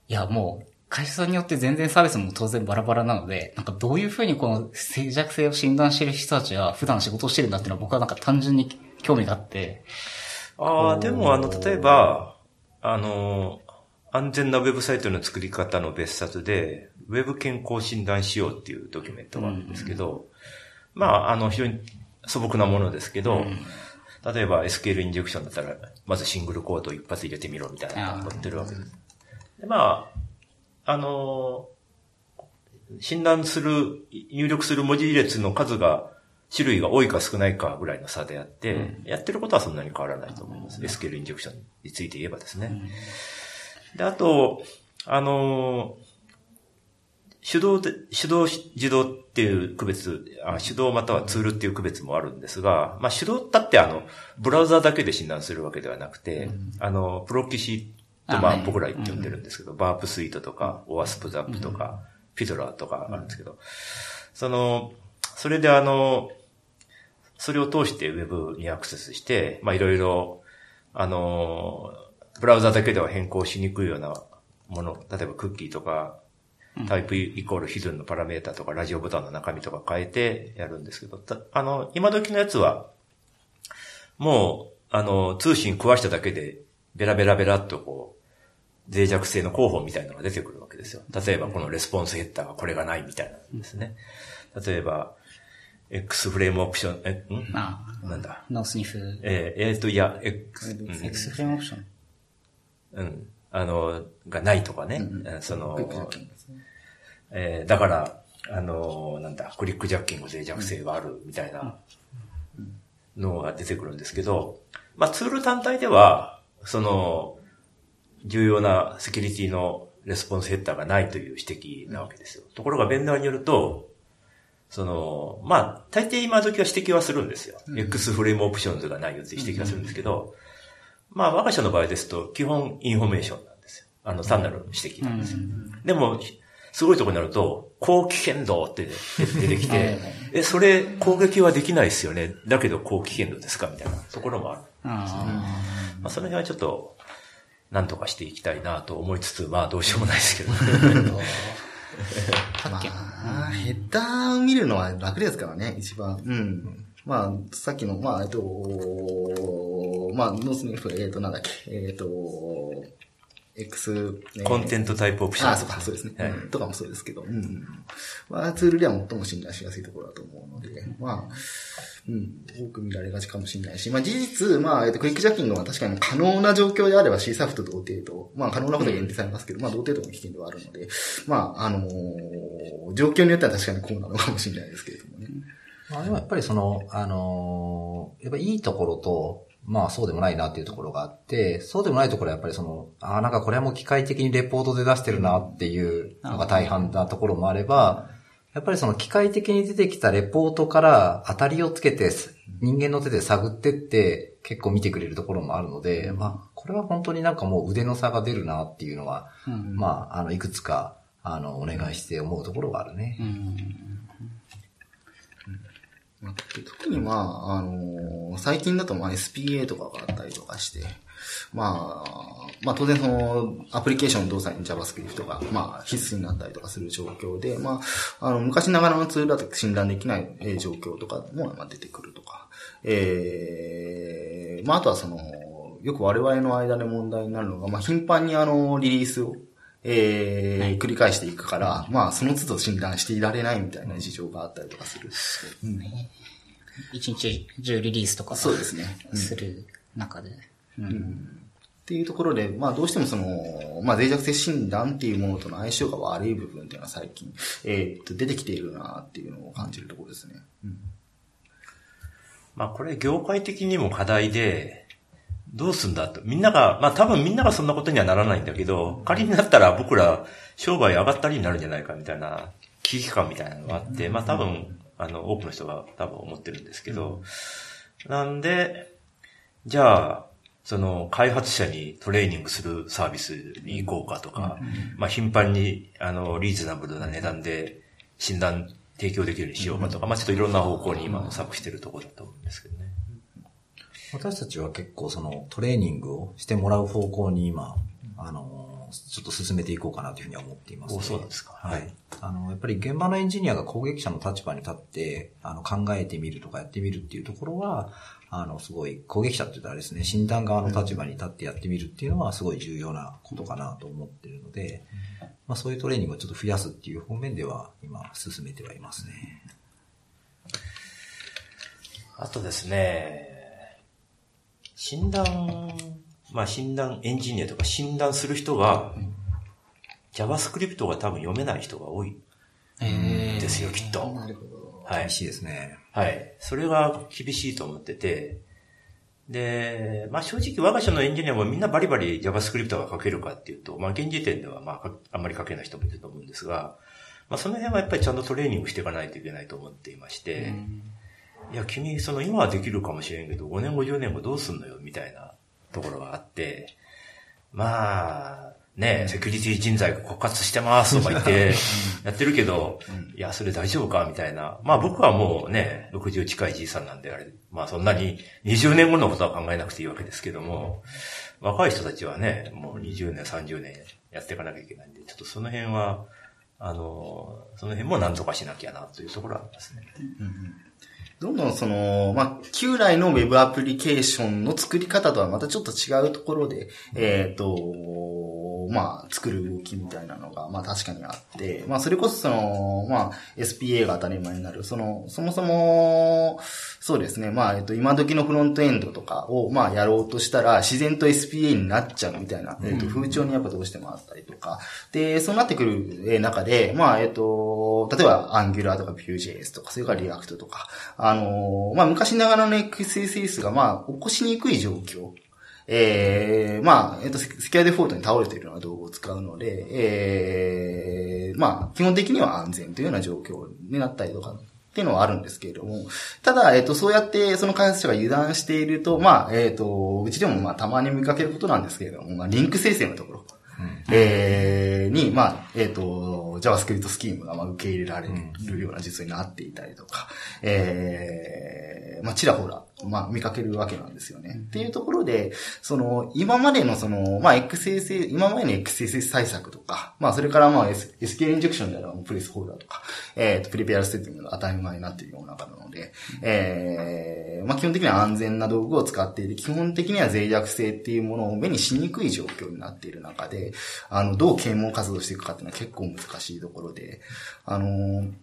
いや、もう、会社さんによって全然サービスも当然バラバラなので、なんかどういうふうにこの静寂性を診断している人たちは普段仕事をしてるんだっていうのは僕はなんか単純に興味があって、ああ、でもあの、例えば、あの、安全なウェブサイトの作り方の別冊で、ウェブ健康診断しようっていうドキュメントがあるんですけど、まあ、あの、非常に素朴なものですけど、例えば SQL インジェクションだったら、まずシングルコードを一発入れてみろみたいなのが載ってるわけです。でまあ、あの、診断する、入力する文字列の数が、種類が多いか少ないかぐらいの差であって、やってることはそんなに変わらないと思います。SQL インジェクションについて言えばですね。で、あと、あの、手動で、手動、自動っていう区別、あ手動またはツールっていう区別もあるんですが、まあ手動だってあの、ブラウザだけで診断するわけではなくて、あの、プロキシとまあ僕ら言って呼んでるんですけど、バープスイートとか、オアスプザップとか、フィドラーとかあるんですけど、その、それであの、それを通してウェブにアクセスして、まあいろいろ、あの、ブラウザだけでは変更しにくいようなもの、例えばクッキーとか、タイプイコールヒドゥンのパラメータとか、ラジオボタンの中身とか変えてやるんですけど、たあの、今時のやつは、もう、あの、通信壊しただけで、ベラベラベラっとこう、脆弱性の候補みたいなのが出てくるわけですよ。例えば、このレスポンスヘッダーがこれがないみたいなんですね。例えば、X フレームオプション、え、ん？あなんだ？ノースニフ、えーえーと、いや、X、うん X フレームオプション。うん。あの、がないとかね。えーそのえーだから、あの、なんだ、クリックジャッキング脆弱性があるみたいなのが出てくるんですけど、まあツール単体では、その、重要なセキュリティのレスポンスヘッダーがないという指摘なわけですよ。ところがベンダーによると、その、まあ、大抵今時は指摘はするんですよ。X フレームオプションズがないよって指摘はするんですけど、まあ、我が社の場合ですと、基本インフォメーションなんですよ。あの、単なる指摘なんですよ。でも、すごいところになると、高危険度って出てきて、(laughs) え、それ攻撃はできないですよね。だけど高危険度ですかみたいなところもある。あまあ、その辺はちょっと、なんとかしていきたいなと思いつつ、まあ、どうしようもないですけど。(laughs) あ、さっきの。あーヘッダーを見るのは楽ですからね、一番。うん。まあ、さっきの、まあ、えっと、まあ、ノースニフ、えっと、なんだっけ、えっと、X、ね。コンテントタイプオプション。あ、そうか、そうですね。はい。うん。とかもそうですけど、うん。まあ、ツールでは最も信頼しやすいところだと思うので、まあ、うん、多く見られがちかもしれないし、まあ事実、まあ、えっと、クイックジャッキングは確かに可能な状況であれば C サフと同程度、まあ可能なことは限定されますけど、まあ同程度の危険ではあるので、まあ、あのー状況によっては確かにこうなのかもしれないですけれどもね。まあでもやっぱりその、あのーやっぱいいところと、まあそうでもないなっていうところがあって、そうでもないところはやっぱりその、ああ、なんかこれはもう機械的にレポートで出してるなっていうのが大半なところもあれば、やっぱりその機械的に出てきたレポートから当たりをつけて、人間の手で探ってって結構見てくれるところもあるので、まあこれは本当になんかもう腕の差が出るなっていうのは、まああの、いくつか、あの、お願いして思うところがあるね。まあ特にまあ、あのー最近だとまあ SPA とかがあったりとかして、まあ、まあ当然その、アプリケーション動作に JavaScript が、まあ必須になったりとかする状況で、まあ、あの、昔ながらのツールだと診断できない状況とかも、ま出てくるとか。えー、まああとはその、よく我々の間で問題になるのが、まあ頻繁にあの、リリースを、えー繰り返していくから、まあその都度診断していられないみたいな事情があったりとかする。うん一日中リリースとかそうですね。うんする中で。うんっていうところで、まあどうしてもその、まあ脆弱性診断っていうものとの相性が悪い部分っていうのは最近、えーっと、出てきているなっていうのを感じるところですね。うんまあこれ業界的にも課題で、どうすんだと。みんなが、まあ多分みんながそんなことにはならないんだけど、仮になったら僕ら商売上がったりになるんじゃないかみたいな危機感みたいなのがあって、まあ多分、あの、多くの人が多分思ってるんですけど、なんで、じゃあ、その開発者にトレーニングするサービスに行こうかとか、まあ頻繁に、あの、リーズナブルな値段で診断提供できるようにしようかとか、まあちょっといろんな方向に今模索してるところだと思うんですけどね。私たちは結構そのトレーニングをしてもらう方向に今、あの、ちょっと進めていこうかなというふうには思っています、おそうですかはい。あの、やっぱり現場のエンジニアが攻撃者の立場に立って、あの、考えてみるとかやってみるっていうところは、あの、すごい、攻撃者って言ったらですね、診断側の立場に立ってやってみるっていうのはすごい重要なことかなと思ってるので、まあそういうトレーニングをちょっと増やすっていう方面では今進めてはいますね。あとですね、診断、まあ診断エンジニアとか診断する人が、JavaScript が多分読めない人が多いですよ、きっと。なるほど。はい厳。しいですね。はい。それが厳しいと思ってて、で、まあ正直我が社のエンジニアもみんなバリバリ JavaScript が書けるかっていうと、まあ現時点ではまあかあんまり書けない人もいると思うんですが、まあその辺はやっぱりちゃんとトレーニングしていかないといけないと思っていまして、いや、君、その今はできるかもしれんけど、5年後、10年後どうすんのよ、みたいなところがあって、まあ、ね、セキュリティ人材が枯渇してますとか言って、やってるけど、いや、それ大丈夫かみたいな。まあ僕はもうね、60近いじいさんなんであれ、まあそんなに20年後のことは考えなくていいわけですけども、若い人たちはね、もう20年、30年やっていかなきゃいけないんで、ちょっとその辺は、あの、その辺も何とかしなきゃなというところはありますね。どんどんその、まあ、旧来の Web アプリケーションの作り方とはまたちょっと違うところで、えっ、と、まあ、作る動きみたいなのが、まあ確かにあって、まあそれこそその、まあ SPA が当たり前になる、その、そもそも、そうですね、まあ、えっと、今時のフロントエンドとかを、まあやろうとしたら、自然と SPA になっちゃうみたいな、えっと、風潮にやっぱどうしてもあったりとか、で、そうなってくるえー中で、まあ、えっと、例えば Angular とか Vue.js とか、それから React とか、あのーまあ昔ながらの XSS が、まあ、起こしにくい状況。ええまあ、えっと、セセキュアデフォルトに倒れているような道具を使うので、ええまあ、基本的には安全というような状況になったりとか、っていうのはあるんですけれども、ただ、えっと、そうやって、その開発者が油断していると、まあ、えっと、うちでもまあ、たまに見かけることなんですけれども、まあ、リンク生成のところ、えーに、まあ、えっ、と、JavaScript スキームがまあ受け入れられるような実になっていたりとか、えーまあ、ちらほら、まあ、見かけるわけなんですよね。っていうところで、その、今までのその、まあ、XSS、今までの XSS 対策とか、まあ、それからまあ、S- SQL インジェクションであればプレスホルダーとか、えっ、と、プリペアステッティングが当たり前になっているような中なので、えーまあ、基本的には安全な道具を使っていて、基本的には脆弱性っていうものを目にしにくい状況になっている中で、あの、どう啓蒙活動していくかっていうのは結構難しいところで、あのー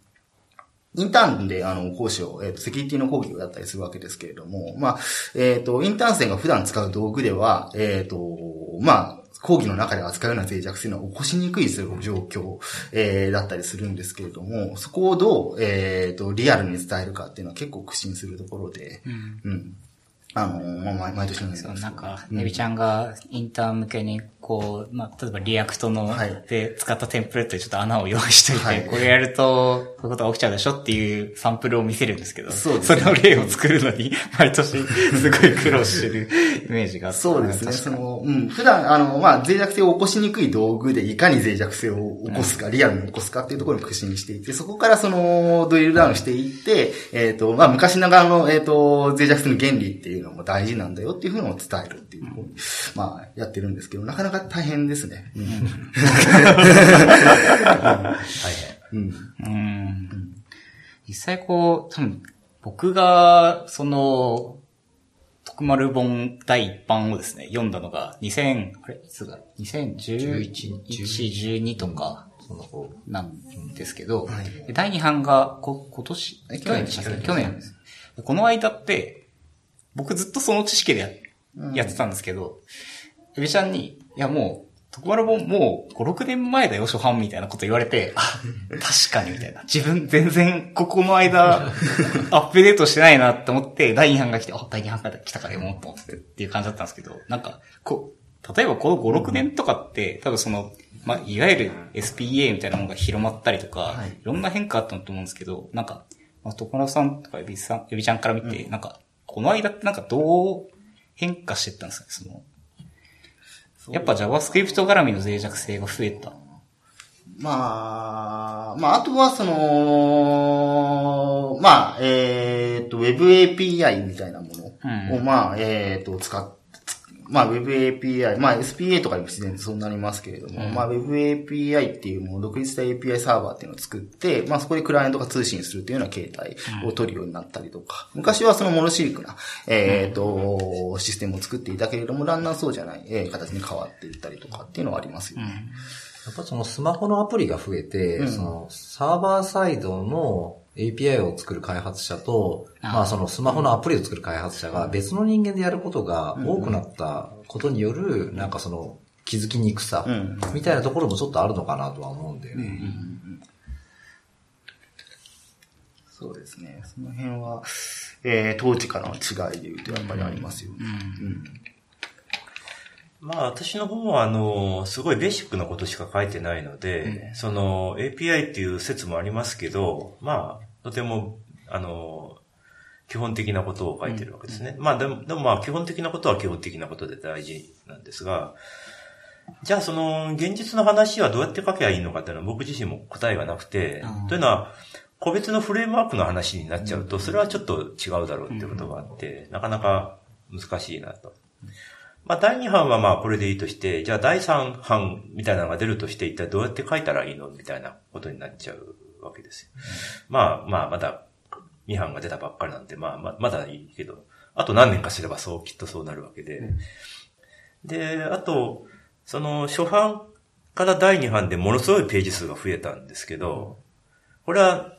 インターンで、あの、講師を、えっ、と、セキュリティの講義をやったりするわけですけれども、まあ、えっ、と、インターン生が普段使う道具では、えっ、と、まあ、講義の中で扱うような脆弱性のは起こしにくい状況、えーだったりするんですけれども、そこをどう、えっ、と、リアルに伝えるかっていうのは結構苦心するところで、うん。あの、まあ、毎毎年のようなんか、うんネビちゃんがインターン向けに、こう、まあ、例えば React の、はい。で使ったテンプレートでちょっと穴を用意しといて、はい。これやると、こういうことが起きちゃうでしょっていうサンプルを見せるんですけど、そうですね。れの例を作るのに、(laughs) 毎年、すごい苦労してるイメージがあって。そうですね。その、うん。普段、あの、まあ、脆弱性を起こしにくい道具でいかに脆弱性を起こすか、リアルに起こすかっていうところに苦心していて、そこからその、ドリルダウンしていって、えっ、と、まあ、昔ながらの、えっ、と、脆弱性の原理っていうのも大事なんだよっていうふうのを伝えるっていうのを、まあ、やってるんですけど、なかなか大変ですね。うん大変。うんうん。実際こう、多分、僕が、その、徳丸本第一版をですね、読んだのが、2000、あれ？いつだ ?2011、12とか、そのなんですけど、はいで第2版がこ今年？え去年でしたっけ去年です。でこの間って、僕ずっとその知識でや,、やってたんですけど、エビちゃんに、いやもう、徳丸本もう5、6年前だよ、初版みたいなこと言われて、(laughs) あ、確かにみたいな。自分全然ここの間、(laughs) アップデートしてないなって思って、第2版が来て、あ、第2版が来たから読もうと思ってっていう感じだったんですけど、なんか、こう、例えばこの5、6年とかって、多分その、まあ、いわゆる SPA みたいなものが広まったりとか、はいい、ろんな変化あったと思うんですけど、なんか、まあ、徳丸さんとかエビさん、エビちゃんから見て、なんか、この間ってなんかどう変化していったんですかね、その、やっぱ JavaScript 絡みの脆弱性が増えた。まあ、まあ、あとはその、まあ、えっ、と、Web API みたいなものを、うんまあ、えっ、と、使っ、まあ、Web API、まあ、SPA とかにも自然とそうなりますけれども、まあ、Web API っていうもの、独立した API サーバーっていうのを作って、まあ、そこでクライアントが通信するっていうような形態を取るようになったりとか、昔はそのモノシリクな、えっ、と、システムを作っていたけれども、だんだんそうじゃない、えー形に変わっていったりとかっていうのはありますよね。やっぱそのスマホのアプリが増えて、そのサーバーサイドの API を作る開発者と、まあそのスマホのアプリを作る開発者が別の人間でやることが多くなったことによる、なんかその気づきにくさうんみたいなところもちょっとあるのかなとは思うんだよね。そうですね。その辺は、えー、当時からの違いで言うとやっぱりありますよね。うんまあ私の方はあの、すごいベーシックなことしか書いてないので、その API っていう説もありますけど、まあ、とても、あの、基本的なことを書いてるわけですね。まあでも、でもまあ基本的なことは基本的なことで大事なんですが、じゃあその現実の話はどうやって書けばいいのかっていうのは僕自身も答えがなくて、うんというのは、個別のフレームワークの話になっちゃうと、それはちょっと違うだろうっていうことがあって、なかなか難しいなと。まあ、第2版はまあこれでいいとして、じゃあ第3版みたいなのが出るとして、一体どうやって書いたらいいのみたいなことになっちゃうわけですよ。まあまあ、まだ2版が出たばっかりなんで、まあままだいいけど、あと何年かすればそう、きっとそうなるわけで。で、あと、その初版から第2版でものすごいページ数が増えたんですけど、これは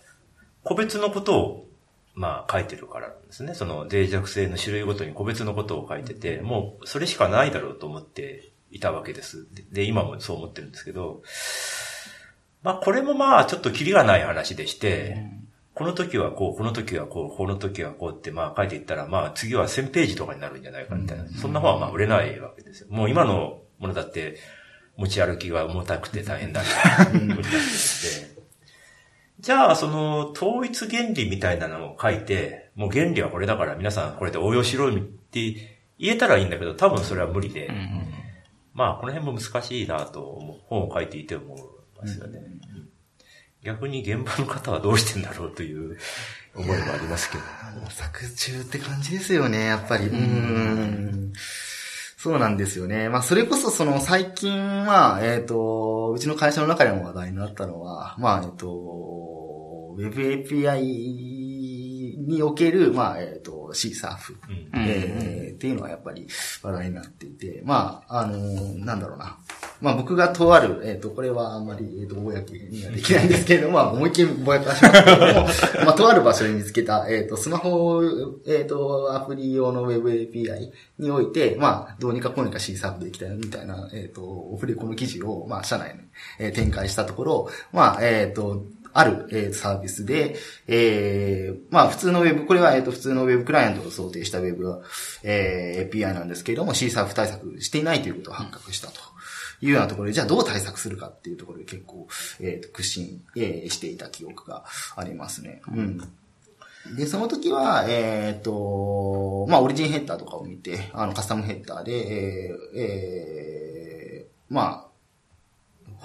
個別のことをまあ書いてるからなんですね。その脆弱性の種類ごとに個別のことを書いてて、もうそれしかないだろうと思っていたわけです。で、で今もそう思ってるんですけど、まあこれもまあちょっとキリがない話でして、この時はこう、この時はこう、この時はこうってまあ書いていったら、まあ次は1000ページとかになるんじゃないかみたいな。そんな本はまあ売れないわけですよ。もう今のものだって持ち歩きが重たくて大変だな。じゃあ、その、統一原理みたいなのを書いて、もう原理はこれだから皆さんこれで応用しろって言えたらいいんだけど、多分それは無理で、まあ、この辺も難しいなと思う、本を書いていて思いますよね。逆に現場の方はどうしてんだろうという思いもありますけど。模索中って感じですよね、やっぱり。うん。そうなんですよね。まあ、それこそその最近は、えっ、と、うちの会社の中でも話題になったのは、まあ、えっ、と、Web API における、まあ、えっ、と、CSAF、うん。えーっていうのはやっぱり話題になっていて、まあ、あのなんだろうな。まあ僕がとある、えっ、と、これはあんまり、えっ、と、公にはできないんですけれども、まあ思いっきりぼやかしますけれども、(laughs) まあとある場所に見つけた、えっ、と、スマホ、えっ、と、アプリ用の Web API において、まあ、どうにかこうにか C サーブできたよみたいな、えっ、と、オフレコの記事を、まあ、社内に、えー展開したところ、まあ、えっ、と、ある、えーサービスで、えーまあ普通のウェブ、これは、えっ、と普通のウェブクライアントを想定したウェブ、えー API なんですけれども C サーフ対策していないということが発覚したと。いうようなところで、じゃあどう対策するかっていうところで結構、えっ、と、苦心、えーしていた記憶がありますね。うん。で、その時は、えっ、と、まあ、オリジンヘッダーとかを見て、あの、カスタムヘッダーで、えーえーまあ、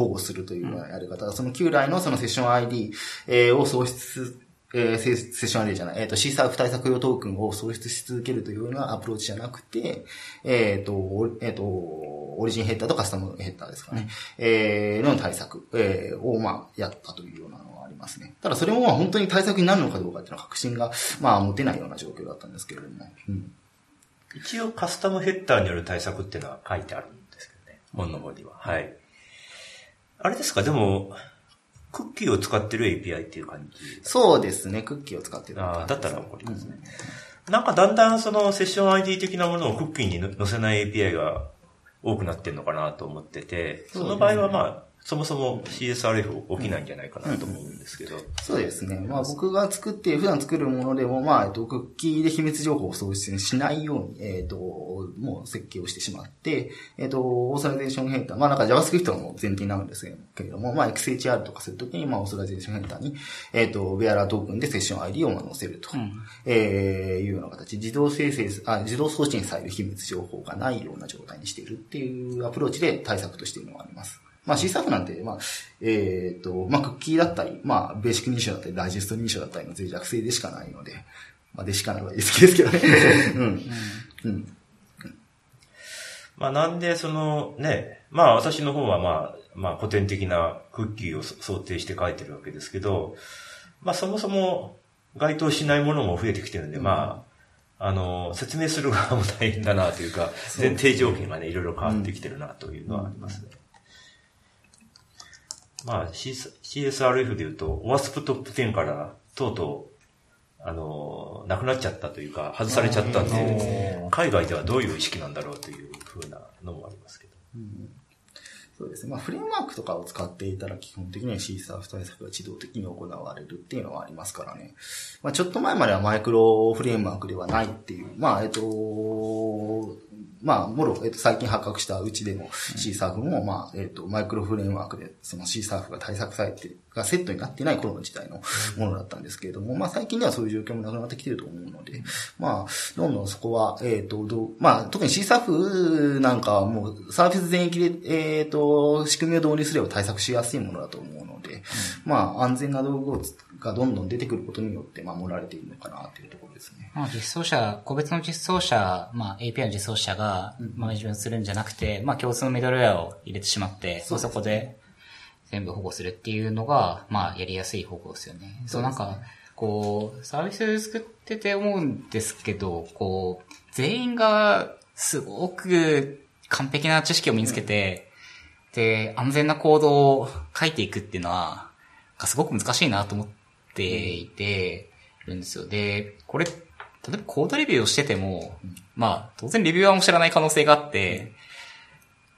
保護するというようなやり方、その旧来のそのセッション ID、えーを創出えー、セセッションアレイじゃない、えっ、と、シーサーフ対策用トークンを創出し続けるというようなアプローチじゃなくて、えっ、と、おえっ、と、オリジンヘッダーとカスタムヘッダーですかね、えー、の対策、えー、を、まあ、やったというようなのはありますね。ただそれもまあ本当に対策になるのかどうかっていうのは確信が、まあ、持てないような状況だったんですけれども。うん一応カスタムヘッダーによる対策っていうのは書いてあるんですけどね。本の方には。はい。あれですか、でも、クッキーを使ってる API っていう感じ？そうですね、クッキーを使ってる。ああ、だったらこれですね。なんかだんだんそのセッション ID 的なものをクッキーに載せない API が多くなってんのかなと思ってて、その場合はまあ、そもそも CSRF 起きないんじゃないかなと思うんですけど。そうですね。まあ僕が作って、普段作るものでも、まあ、えっと、クッキーで秘密情報を送出しないように、えっと、もう設計をしてしまって、えっと、 Authorization ヘッダー、まあなんか JavaScript の前提になるんですけれども、まあ XHR とかするときに、まあ Authorization ヘッダーに、えっと、 Bearer トークンでセッション ID をまあ載せると、えーいうような形、自動生成、あ、自動送信される秘密情報がないような状態にしているっていうアプローチで対策としているのがあります。まあ C サーフなんて、まあ、えっ、と、まあクッキーだったり、まあベーシック認証だったり、ダイジェスト認証だったりの脆弱性でしかないので、まあでしかないは好きですけどね。(laughs) うん。うん。まあなんでそのね、まあ私の方はまあ、まあ古典的なクッキーを想定して書いてるわけですけど、まあそもそも該当しないものも増えてきてるんで、まあ、あの、説明する側も大変だなというか、前提条件がね、いろいろ変わってきてるなというのはありますね。まあ、C- CSRF で言うと、OWASP トップ10から、とうとう、あの、なくなっちゃったというか、外されちゃったんで、海外ではどういう意識なんだろうというふうなのもありますけど。そうですね。まあ、フレームワークとかを使っていたら基本的には C サーフ対策が自動的に行われるっていうのはありますからね。まあ、ちょっと前まではマイクロフレームワークではないっていう、まあ、えっと、まあ、もろ、えっと、最近発覚したうちでも C サーフも、まあ、えっと、マイクロフレームワークで、その C サーフが対策されて、がセットになっていない頃の時代のものだったんですけれども、まあ、最近ではそういう状況もなくなってきてると思うので、まあ、どんどんそこは、えっと、どう、まあ、特に C サーフなんかはもう、サービス全域で、えっと、仕組みを導入すれば対策しやすいものだと思うので、まあ、安全な道具がどんどん出てくることによって守られているのかなというところですね。まあ実装者、個別の実装者、まあ API の実装者がマネジメントするんじゃなくて、まあ共通のミドルウェアを入れてしまって、そ,、まあ、そこで全部保護するっていうのが、まあやりやすい方法ですよね。そうなんか、こう、サービス作ってて思うんですけど、こう、全員がすごく完璧な知識を身につけて、で、安全なコードを書いていくっていうのは、すごく難しいなと思っていて、るんですよ。で、これ、例えばコードレビューをしてても、まあ、当然レビューアーも知らない可能性があって、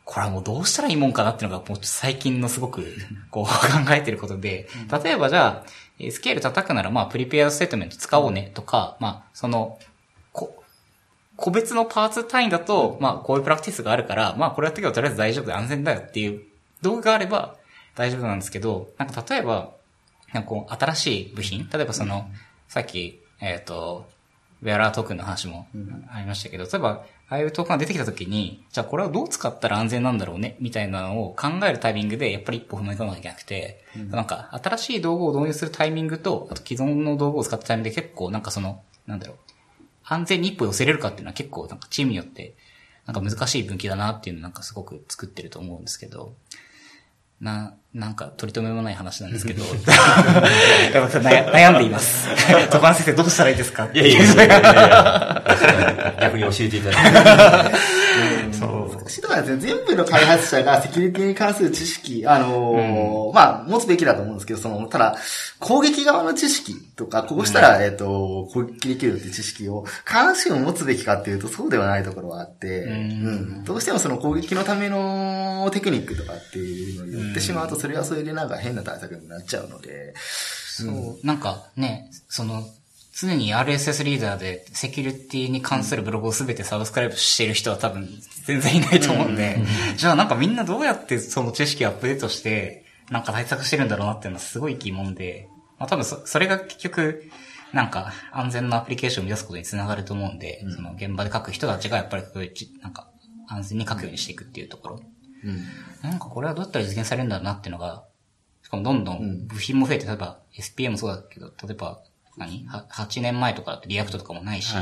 これはもうどうしたらいいもんかなっていうのが、もう最近のすごく、こう (laughs) 考えてることで、例えばじゃあ、 SQL 叩くなら、まあ、プリペアステートメント使おうねとか、まあ、その、個別のパーツ単位だと、まあ、こういうプラクティスがあるから、まあ、これやってけばとりあえず大丈夫で安全だよっていう道具があれば大丈夫なんですけど、なんか例えば、なんかこう、新しい部品例えばその、さっき、えっ、と、ウェアラートークンの話もありましたけど、例えば、ああいうトークンが出てきたときに、じゃあこれをどう使ったら安全なんだろうね、みたいなのを考えるタイミングで、やっぱり一歩踏み込まなきゃいけなくて、なんか、新しい道具を導入するタイミングと、あと既存の道具を使ったタイミングで結構、なんかその、なんだろう、安全に一歩寄せれるかっていうのは結構、なんかチームによって、なんか難しい分岐だなっていうのをなんかすごく作ってると思うんですけど、な、なんか取り留めもない話なんですけど、(laughs) 悩悩んでいます。(laughs) 徳川先生どうしたらいいですか？いやいやいやいやいや逆に教えていただいて。(laughs) そう。難しいところなんですね。全部の開発者がセキュリティに関する知識、あのーまあ、持つべきだと思うんですけど、その、ただ、攻撃側の知識とか、こうしたら、えっと、攻撃できるっていう知識を、必ずしも持つべきかっていうと、そうではないところはあって、うん。どうしてもその攻撃のためのテクニックとかっていうのを言ってしまうと、それはそれでなんか変な対策になっちゃうので、そう。なんかね、その、常に RSS リーダーでセキュリティに関するブログをすべてサブスクライブしている人は多分全然いないと思うんで、じゃあなんかみんなどうやってその知識をアップデートして、なんか対策してるんだろうなっていうのはすごい疑問で、まあ多分そそれが結局、なんか安全なアプリケーションを生み出すことにつながると思うんで、その現場で書く人たちがやっぱりこういうち、なんか安全に書くようにしていくっていうところ。なんかこれはどうやったら実現されるんだろうなっていうのが、しかもどんどん部品も増えて、例えば SPA もそうだけど、例えば何？は ?8 年前とかだと React とかもないし、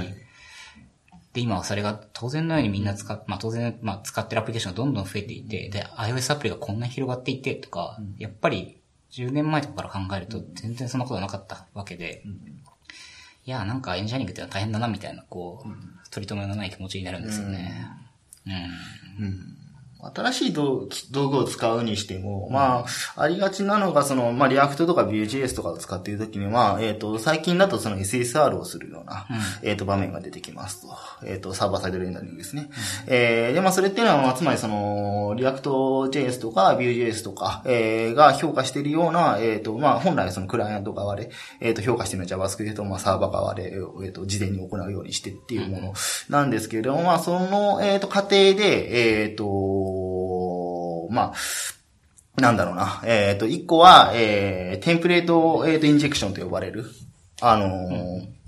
で、今はそれが当然のようにみんな使っ、まあ当然、まあ使ってるアプリケーションがどんどん増えていて、で、iOS アプリがこんなに広がっていてとか、やっぱり10年前とかから考えると全然そんなことはなかったわけで、いや、なんかエンジニアリングってのは大変だなみたいな、こう、取り留めのない気持ちになるんですよね。うん。新しい道道具を使うにしても、まあ、ありがちなのが、その、まあ、 React とか Vue.js とかを使っているときには、えっ、と、最近だとその SSR をするような、えっ、と、場面が出てきますと。えっ、と、サーバーサイドレンダリングですね。えーで、まあ、それっていうのは、まあ、つまりその、 React JS とか Vue.js とか、えーが評価しているような、えっ、と、まあ、本来そのクライアント側で、えっ、と、評価している JavaScript を、まあ、サーバー側で、えっ、と、事前に行うようにしてっていうものなんですけれども、まあ、その、えっ、と、過程で、えっ、と、まあ、なんだろうな。えっ、と、一個は、えー、テンプレート、えっ、と、インジェクションと呼ばれる。あのー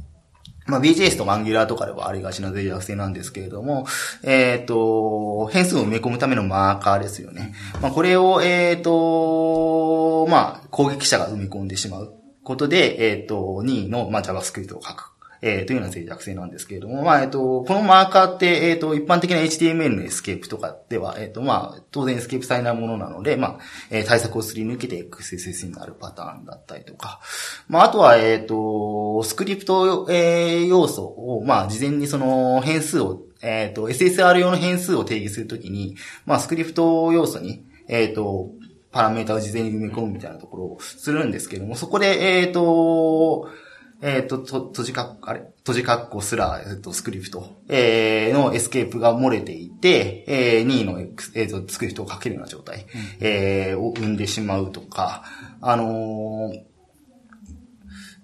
まあ、BJS とか Angular とかではありがちな脆弱性なんですけれども、えっ、と、変数を埋め込むためのマーカーですよね。まあ、これを、えっ、と、まあ、攻撃者が埋め込んでしまうことで、えっ、と、任意の、まあ、JavaScript を書く。えー、というような脆弱性なんですけれども、まあ、えっ、と、このマーカーって、えっ、と、一般的な HTML のエスケープとかでは、えっ、と、まあ、当然エスケープされないものなので、まあ、えー対策をすり抜けて XSS になるパターンだったりとか、まあ、あとは、えっ、と、スクリプト、えー要素を、まあ、事前にその変数を、えっ、と、SSR 用の変数を定義するときに、まあ、スクリプト要素に、えっ、と、パラメータを事前に埋め込むみたいなところをするんですけども、そこで、えっ、と、えっ、と、と、閉じかっ、あれ、閉じかっこすら、えっ、と、スクリプト、えーのエスケープが漏れていて、えー、任意の、えっ、と、スクリプトを書けるような状態、えーを生んでしまうとか、あのー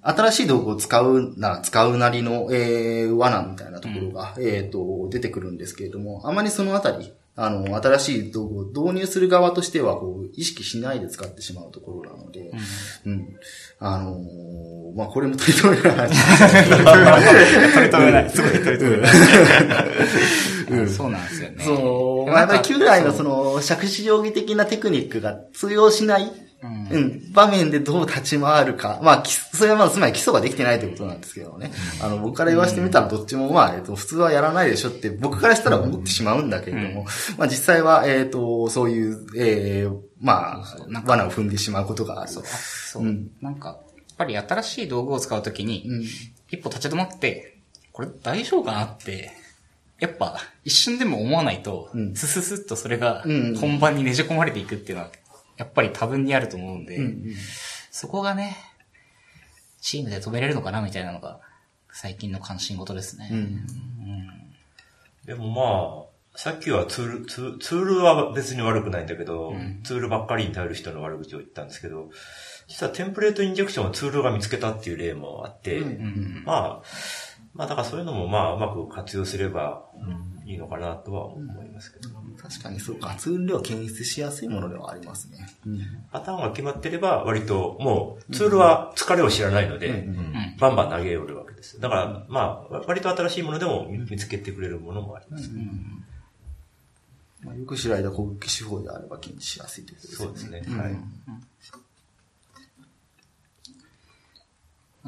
新しい道具を使うなら使うなりの、えー、罠みたいなところが、えっ、と、出てくるんですけれども、あまりそのあたり、あの、新しい道具を導入する側としては、こう、意識しないで使ってしまうところなので、うん。あのーまあ、これも取り留めない話。取り留めない。すごい取り留めない。そうなんですよね。そう、まあ、やっぱり旧来のその、尺子定規的なテクニックが通用しない、うん。うん、場面でどう立ち回るか。まあ、きそれはまあ、つまり基礎ができてないということなんですけどね。あの、僕から言わせてみたらどっちもまあ、えっと、普通はやらないでしょって、僕からしたら思ってしまうんだけれども、まあ実際は、えっと、そういう、えー、まあ、罠を踏んでしまうことがある。そう。そう。うん。なんか、やっぱり新しい道具を使うときに、うん。一歩立ち止まって、これ大丈夫かなって、やっぱ一瞬でも思わないと、うん。スススッとそれがうん。本番にねじ込まれていくっていうのは、やっぱり多分にあると思うんで、うんうん。そこがね、チームで止めれるのかなみたいなのが、最近の関心事ですね。うん。でもまあ、さっきはツール、ツーツールは別に悪くないんだけど、ツールばっかりに頼る人の悪口を言ったんですけど、実はテンプレートインジェクションをツールが見つけたっていう例もあって、まあ、まあだからそういうのもまあうまく活用すればいいのかなとは思いますけど、確かにそうか。ツールでは検出しやすいものではありますね。パターンが決まってれば割ともうツールは疲れを知らないので、バンバン投げ寄るわけです。だからまあ割と新しいものでも見見つけてくれるものもあります。まあ、よく知られた攻撃手法であれば検知しやすいということですそうですね。うんはい。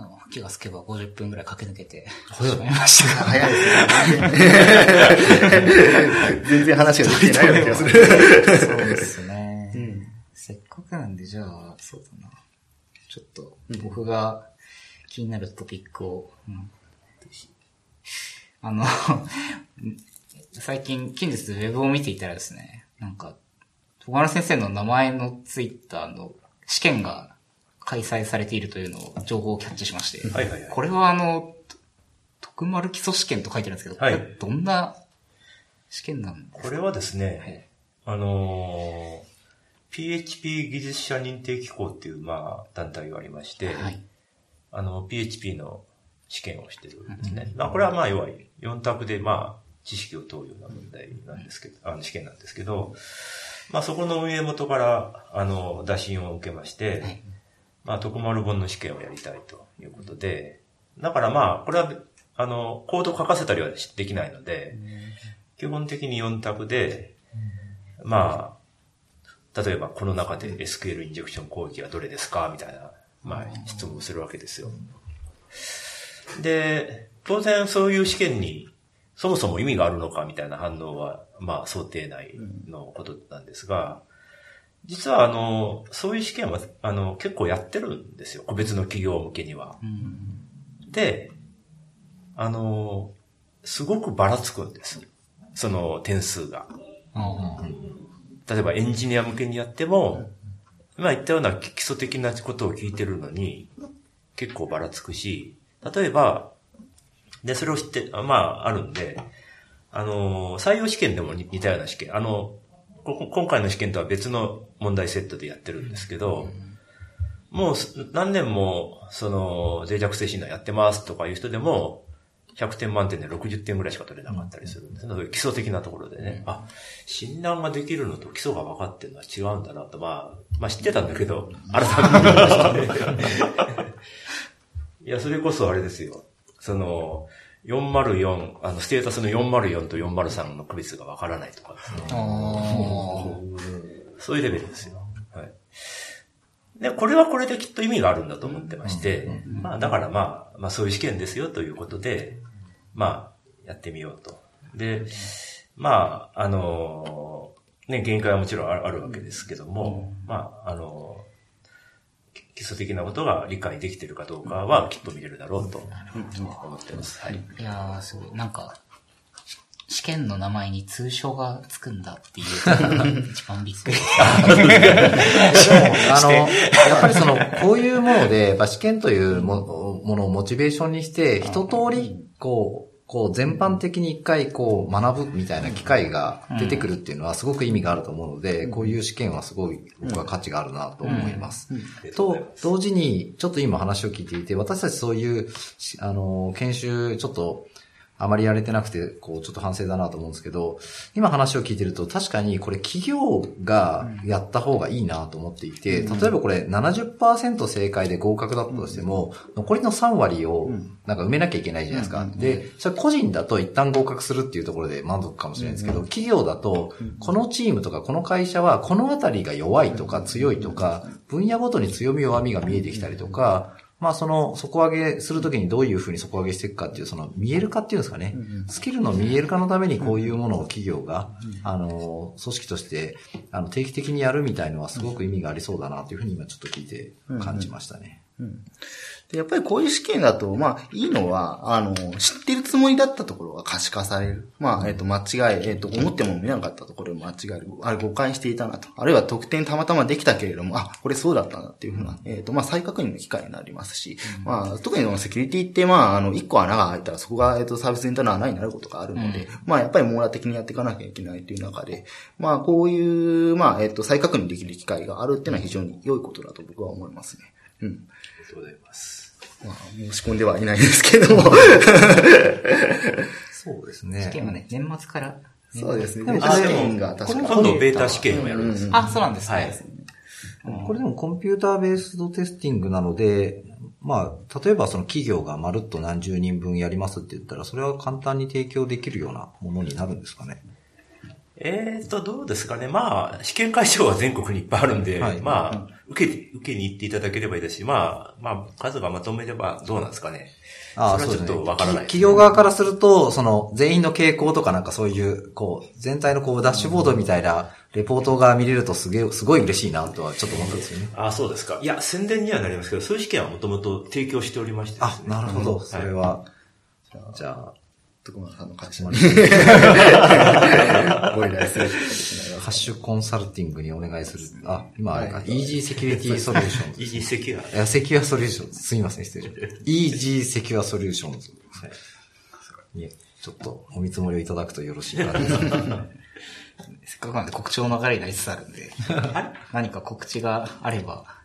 あの気がつけば50分ぐらい駆け抜けてしまいましたが。早いですね。全然話ができてないような気がする。そうですね。んせっかくなんで、じゃあ、そうだな。ちょっと、僕が気になるトピックを、うんあの、最近、近日ウェブを見ていたらですね、なんか、戸川先生の名前のツイッターの試験が開催されているというのを、情報をキャッチしまして、はいはいはい。これはあの、と徳丸基礎試験と書いてあるんですけど、はい。どんな試験なんですか？これはですね、はい。あのー PHP 技術者認定機構っていう、まあ、団体がありまして、はい。あの、PHP の試験をしてるんですね。まあ、これはまあ、要は4択で、まあ、知識を問うような問題なんですけど、あの、試験なんですけど、まあ、そこの運営元から、あの、打診を受けまして、はいまあ、徳丸本の試験をやりたいということで、だからまあ、これは、あの、コード書かせたりはできないので、基本的に4択で、まあ、例えばこの中で SQL インジェクション攻撃はどれですか？みたいな、まあ、質問をするわけですよ。で、当然そういう試験にそもそも意味があるのか？みたいな反応は、まあ想定内のことなんですが、実はあの、そういう試験は、あの、結構やってるんですよ。個別の企業向けには。で、あの、すごくばらつくんです。その点数が。例えばエンジニア向けにやっても、今言ったような基礎的なことを聞いてるのに、結構ばらつくし、例えば、で、それを知って、あまあ、あるんで、あの、採用試験でも似たような試験、あの、こ今回の試験とは別の問題セットでやってるんですけど、もう何年も、その、脆弱性診断やってますとかいう人でも、100点満点で60点ぐらいしか取れなかったりするんですね。基礎的なところでね。あ、診断ができるのと基礎が分かってるのは違うんだなと、まあ、まあ知ってたんだけど、改めて見ましたね。(laughs) いや、それこそあれですよ。その、404、あの、ステータスの404と403の区別がわからないとか。(laughs) そういうレベルですよ。はい。で、これはこれできっと意味があるんだと思ってまして、まあ、だからまあ、まあそういう試験ですよということで、まあ、やってみようと。で、まあ、あの、ね、限界はもちろんあるわけですけども、まあ、あの、基礎的なことが理解できてるかどうかはきっと見れるだろうと思ってます。はい。いやー、すごい。なん。か、試験の名前に通称がつくん。だっていうのが一番びっくり。あの、やっぱりその、こういうもので、やっぱ試験というものをモチベーションにして、一通り、こう、こう全般的に一回こう学ぶみたいな機会が出てくるっていうのはすごく意味があると思うので、こういう試験はすごい僕は価値があるなと思います。と、同時に、ちょっと今話を聞いていて、私たちそういう、あの、研修ちょっとあまりやれてなくて、こう、ちょっと反省だなと思うんですけど、今話を聞いてると、確かにこれ企業がやった方がいいなと思っていて、例えばこれ70%正解で合格だったとしても、残りの3割をなんか埋めなきゃいけないじゃないですか。で、それ個人だと一旦合格するっていうところで満足かもしれないですけど、企業だと、このチームとかこの会社はこのあたりが弱いとか強いとか、分野ごとに強み弱みが見えてきたりとか、まあその底上げするときにどういうふうに底上げしていくかっていう、その見える化っていうんですかね。スキルの見える化のためにこういうものを企業が、あの、組織として、あの、定期的にやるみたいのはすごく意味がありそうだなというふうに今ちょっと聞いて感じましたね。うんで、やっぱりこういう試験だと、まあ、いいのは、あの、知ってるつもりだったところが可視化される。まあ、えっ、ー、と、間違い、えっ、ー、と、思っても見なかったところを間違える。あれ、誤解していたなと。あるいは得点たまたまできたけれども、あ、これそうだったなっていうふうな、えっ、ー、と、まあ、再確認の機会になりますし、うん、まあ、特にセキュリティって、まあ、あの、一個穴が開いたら、そこが、えっ、と、サービス全体の穴になることがあるので、うん、まあ、やっぱり網羅的にやっていかなきゃいけないという中で、まあ、こういう、まあ、えっ、と、再確認できる機会があるっていうのは非常に良いことだと僕は思いますね。うん。ありがとうございます。まあ、申し込んではいないですけどもそうですね。試験はね、年末から。そうですね。試験が確か今度ベータ試験をやるんです。あ、そうなんですね。これでもコンピューターベースドテスティングなので、まあ、例えばその企業がまるっと何十人分やりますって言ったら、それは簡単に提供できるようなものになるんですかね。えーと、どうですかね。まあ、試験会場は全国にいっぱいあるんで、はい、まあ、受け、受けに行っていただければいいですし、まあ、まあ、数がまとめればどうなんですかね。ああ、それはちょっとわからない、ね、企業側からすると、その、全員の傾向とかなんかそういう、こう、全体のこう、ダッシュボードみたいな、レポートが見れるとすげえ、すごい嬉しいなとはちょっと思ったんですよね。ああ、そうですか。いや、宣伝にはなりますけど、そういう試験はもともと提供しておりまして、ね、あ、なるほど。それは。じゃあ、徳丸さんの勝ち (laughs) まで。ご依頼する。ハッシュコンサルティングにお願いする。あ、今あれか。 EG セキュリティソリューションズ。 EG セキュア。いや、セキュアソリューションズ。すみません、失礼しました。 EG セキュアソリューションズ。はい。ちょっとお見積もりをいただくとよろしいかな。(laughs) せっかくなんで告知の流れになりつつあるんで、(laughs) 何か告知があれば。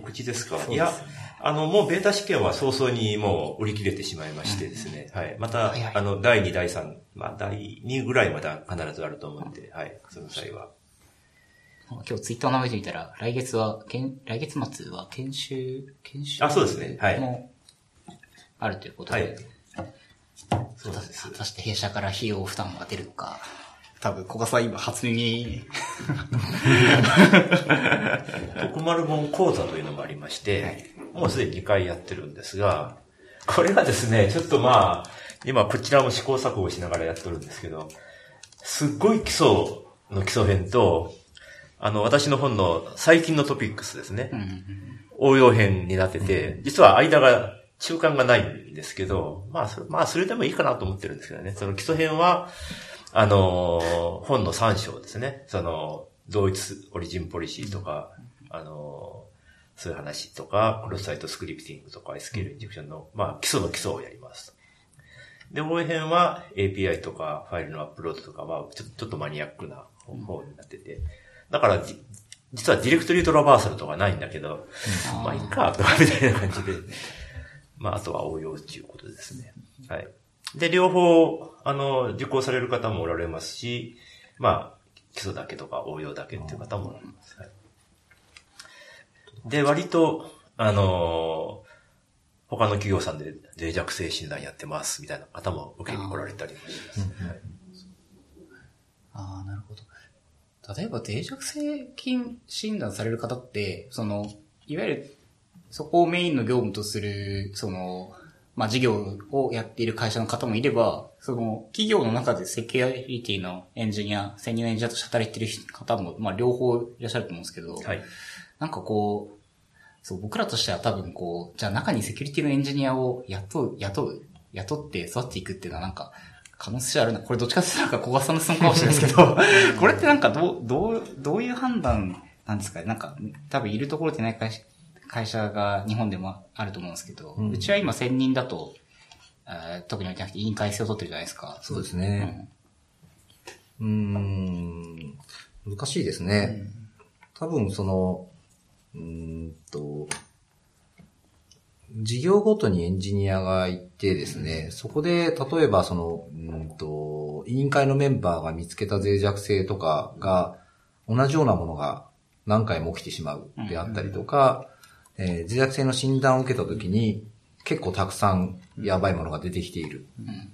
告知ですか、ね、いや、あの、もうベータ試験は早々にもう売り切れてしまいましてですね。はい。また、はいはい、あの、第2、第3、まあ、第2ぐらいまだ必ずあると思うんで、はい。その際は。今日ツイッターを眺めてみたら、来月は、けん来月末は研修、研修あ、そうですね。はい。もあるということで。はい。そうです。果たして弊社から費用負担が出るか。多分、小賀さん今初耳。徳丸本講座というのもありまして、はいもうすでに2回やってるんですが、これがですね、ちょっとまあ、今こちらも試行錯誤しながらやってるんですけど、すっごい基礎の基礎編と、あの、私の本の最近のトピックスですね。応用編になってて、実は間が、中間がないんですけど、まあ、それ、まあ、それでもいいかなと思ってるんですけどね。その基礎編は、あのー本の3章ですね。その、同一オリジンポリシーとか、あのーそういう話とか、クロスサイトスクリプティングとか SQL インジェクションの、まあ、基礎の基礎をやります。で、応用編は API とかファイルのアップロードとかは、ちょちょっとマニアックな方になってて、だからじ、実はディレクトリトラバーサルとかないんだけど、まあ、いいか、とかみたいな感じで、まあ、あとは応用っていうことですね。はい。で、両方、あの、受講される方もおられますし、まあ、基礎だけとか応用だけっていう方もおられます。はい、で、割と、あの他の企業さんで脆弱性診断やってますみたいな方も受けに来られたりもします。はいああ、なるほど。例えば、脆弱性菌診断される方って、その、いわゆる、そこをメインの業務とする、その、まあ、事業をやっている会社の方もいれば、その、企業の中でセキュリティのエンジニア、潜入エンジニアとして働いている方も、まあ、両方いらっしゃると思うんですけど、はい。なんかこう、そう、僕らとしては多分こう、じゃあ中にセキュリティのエンジニアを雇う、雇う、雇って育っていくっていうのはなんか、可能性あるな。これどっちかっていうとなんか小笠さんの質問かもしれないですけど、(laughs) これってなんかどう、どう、どういう判断なんですかねなんか、多分いるところでない会社会社が日本でもあると思うんですけど、うちは今専任だと、えー特に置いてなくて委員会制を取ってるじゃないですか。そうですね。うーん、難しいですね。多分その、うーんと、事業ごとにエンジニアがいてですね、そこで、例えばその、うーんと、委員会のメンバーが見つけた脆弱性とかが、同じようなものが何回も起きてしまうであったりとか、えー脆弱性の診断を受けたときに、結構たくさんやばいものが出てきている。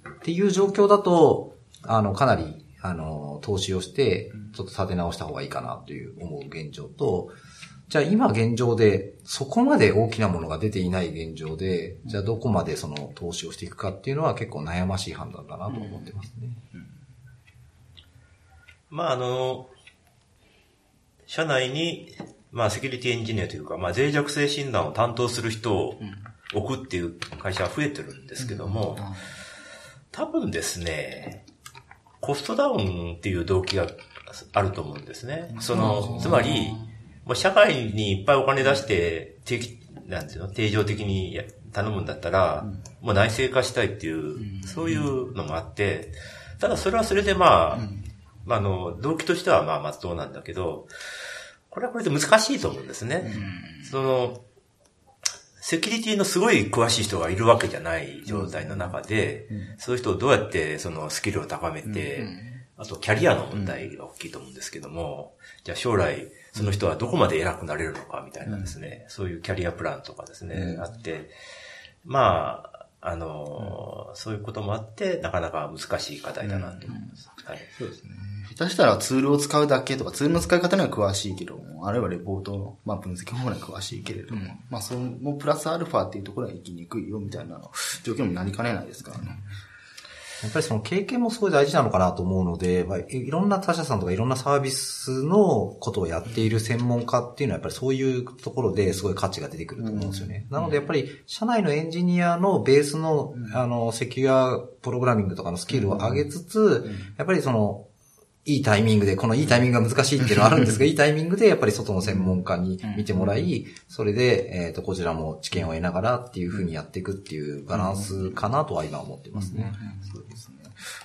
っていう状況だと、あの、かなり、あの、投資をして、ちょっと立て直した方がいいかなという思う現状と、じゃあ今現状で、そこまで大きなものが出ていない現状で、じゃあどこまでその投資をしていくかっていうのは結構悩ましい判断だなと思ってますね。まあ、あの、社内に、まあ、セキュリティエンジニアというか、まあ、脆弱性診断を担当する人を置くっていう会社は増えてるんですけども、多分ですね、コストダウンっていう動機があると思うんですね。その、つまり、もう社会にいっぱいお金出して、定期、なんていうの、定常的にや頼むんだったら、もう内製化したいっていう、そういうのもあって、ただそれはそれでまあ、まあ、あの、動機としてはまあ、まっとうなんだけど、これはこれで難しいと思うんですね。その、セキュリティのすごい詳しい人がいるわけじゃない状態の中で、そういう人をどうやってそのスキルを高めて、あとキャリアの問題が大きいと思うんですけども、じゃあ将来、その人はどこまで偉くなれるのかみたいなですね、そういうキャリアプランとかですね、あって、まあ、あの、そういうこともあって、なかなか難しい課題だなと思います。はい。そうですね。下手したらツールを使うだけとか、ツールの使い方には詳しいけども、あるいはレポートの、まあ、分析方法には詳しいけれども、まあ、そのプラスアルファっていうところは生きにくいよみたいな状況にもなりかねないですからね。やっぱりその経験もすごい大事なのかなと思うので、まあ、いいろんな他社さんとかいろんなサービスのことをやっている専門家っていうのはやっぱりそういうところですごい価値が出てくると思うんですよね。なのでやっぱり社内のエンジニアのベースの、あの、セキュアプログラミングとかのスキルを上げつつ、やっぱりその、いいタイミングで、このいいタイミングが難しいっていうのはあるんですが、(laughs) いいタイミングでやっぱり外の専門家に見てもらい、それで、えっ、と、こちらも知見を得ながらっていうふうにやっていくっていうバランスかなとは今思ってますね。そうですね。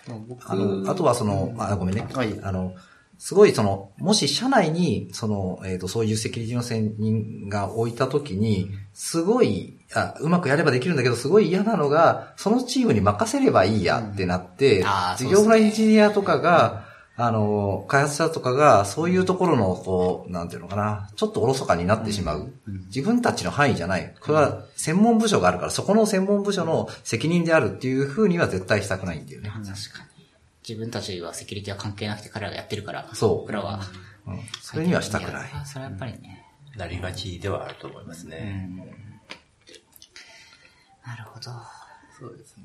まあの、あとはその、あ、ごめんね。はい。あの、すごいその、もし社内に、その、えっ、と、そういうセキュリティの専任が置いたときに、すごい、あ、うまくやればできるんだけど、すごい嫌なのが、そのチームに任せればいいやってなって、事業部のエンジニアとかが、あの、開発者とかが、そういうところの、こう、なんていうのかな、ちょっとおろそかになってしまう。自分たちの範囲じゃない。これは専門部署があるから、そこの専門部署の責任であるっていうふうには絶対したくないんだよね。確かに。自分たちはセキュリティは関係なくて彼らがやってるから、そう僕らは。うんそれにはしたくない。やそれはやっぱりね。なりがちではあると思いますね。ほど。そうですね。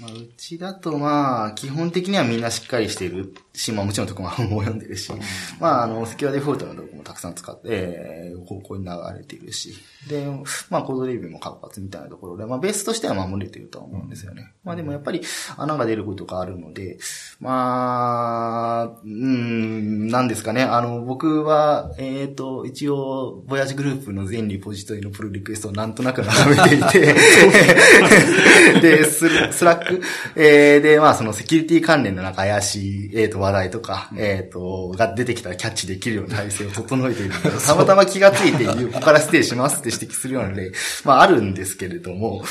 まあ、うちだとまあ、基本的にはみんなしっかりしているし、まあもちろん特番も読んでるし、まああの、セキュアデフォルトのとこもたくさん使って、えー、方向に流れているし、で、まあコードレビューも活発みたいなところで、まあベースとしては守れているとは思うんですよね。まあでもやっぱり穴が出ることがあるので、まあ、うーん、なんですかね。あの、僕は、えっ、と、一応、ボヤジグループの全リポジトリのプルリクエストをなんとなく眺めていて、(laughs) で、ススラック、えー、で、まあそのセキュリティ関連のなんか怪しい、えっ、と、話題とか、えっ、と、が出てきたらキャッチできるような体制を整えているので、(laughs) たまたま気がついて、ここからステイしますって指摘するような例、(laughs) まああるんですけれども、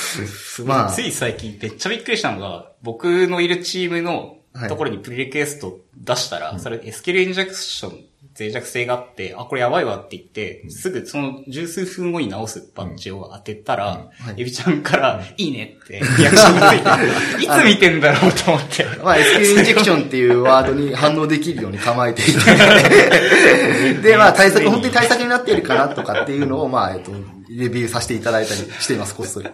まあ、つい最近めっちゃびっくりしたのが、僕のいるチームのところにプリリクエスト出したら、それ SQL インジェクション脆弱性があって、あ、これやばいわって言って、すぐその十数分後に直すパッチを当てたら、エビちゃんから、いいねってリアクションがついて、(laughs) いつ見てんだろうと思って。まあ、SQL インジェクションっていうワードに反応できるように構えていて、(laughs) で、まあ、対策、本当に対策になっているかなとかっていうのを、まあ、えっと、レビューさせていただいたりしています、こっそり。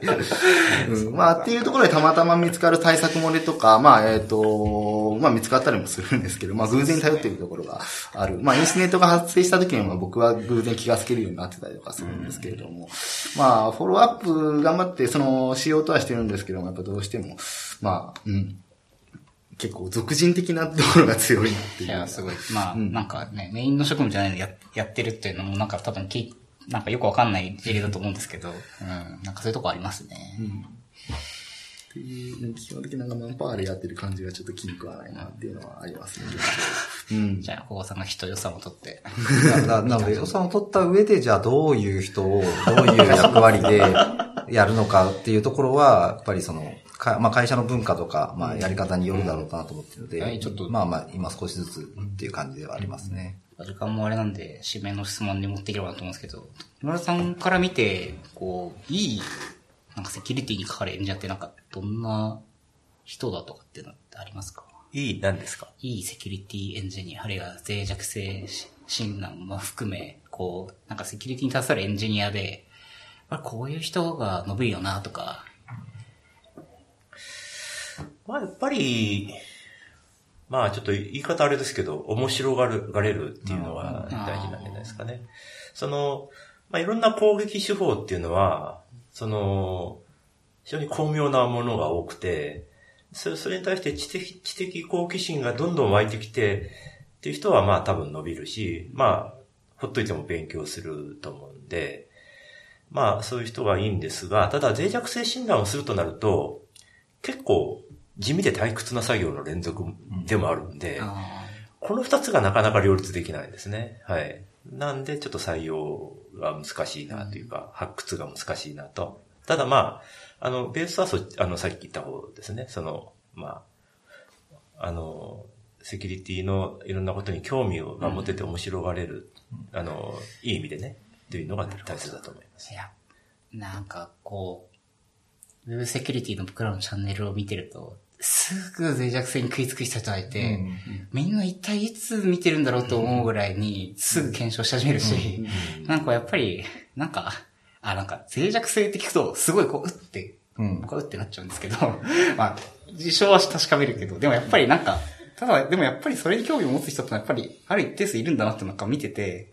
うん、まあ、っていうところでたまたま見つかる対策漏れとか、まあ、えっ、と、まあ、見つかったりもするんですけど、まあ、偶然に頼っているところがある。まあ、インシネートが発生した時には、僕は偶然気がつけるようになってたりとかするんですけれども、まあ、フォローアップ頑張って、その、しようとはしてるんですけども、やっぱどうしても、まあ、うん。結構、俗人的なところが強いなっていう。いや、すごい。まあ、うんなんかね、メインの職務じゃないのややってるっていうのも、なんか多分き、なんかよくわかんない事例だと思うんですけど、うん、なんかそういうとこありますね。っていう、基本的になんかマンパワーでやってる感じがちょっと気に食わないなっていうのはありますね。うん。じゃあ、小川さんが人予算を取って。ななので、予算を取った上で、じゃあどういう人を、どういう役割でやるのかっていうところは、やっぱりその、かまあ会社の文化とか、まあやり方によるだろうかなと思ってるので、はいちょっと。まあまあ今少しずつっていう感じではありますね。時間もあれなんで、指名の質問に持っていければなと思うんですけど、野村さんから見て、こう、いい、なんかセキュリティにかかるエンジニアってなんか、どんな人だとかっていうのってありますか？いい、何ですか？いいセキュリティエンジニア、あるいは脆弱性診断も含め、こう、なんかセキュリティに携わるエンジニアで、こういう人が伸びるよなとか、まあ、やっぱり、まあ、ちょっと言い方あれですけど、面白がる、がれるっていうのはうん大事なんじゃないですかね。その、まあ、いろんな攻撃手法っていうのは、その、非常に巧妙なものが多くて、それそれに対して知的、知的好奇心がどんどん湧いてきて、っていう人はまあ多分伸びるし、まあ、ほっといても勉強すると思うんで、まあそういう人がいいんですが、ただ脆弱性診断をするとなると、結構地味で退屈な作業の連続でもあるんで、あこの二つがなかなか両立できないんですね。はい。なんでちょっと採用が難しいなというか、発掘が難しいなと。ただまあ、あの、ベースはそ、あの、さっき言った方ですね。その、まあ、あの、セキュリティのいろんなことに興味が持てて面白がれる、あの、いい意味でね、というのが大切だと思います。いや、なんかこう、ウェブセキュリティの僕らのチャンネルを見てると、すぐ脆弱性に食いつく人がいて、みんな一体いつ見てるんだろうと思うぐらいに、すぐ検証し始めるし、なんかやっぱり、なんか、あ、なんか脆弱性って聞くと、すごいこう、うって、うん。僕はうってなっちゃうんですけど、(laughs) まあ、事象は確かめるけど、でもやっぱりなんか、ただ、でもやっぱりそれに興味を持つ人ってやっぱり、ある一定数いるんだなってなんか見てて、あ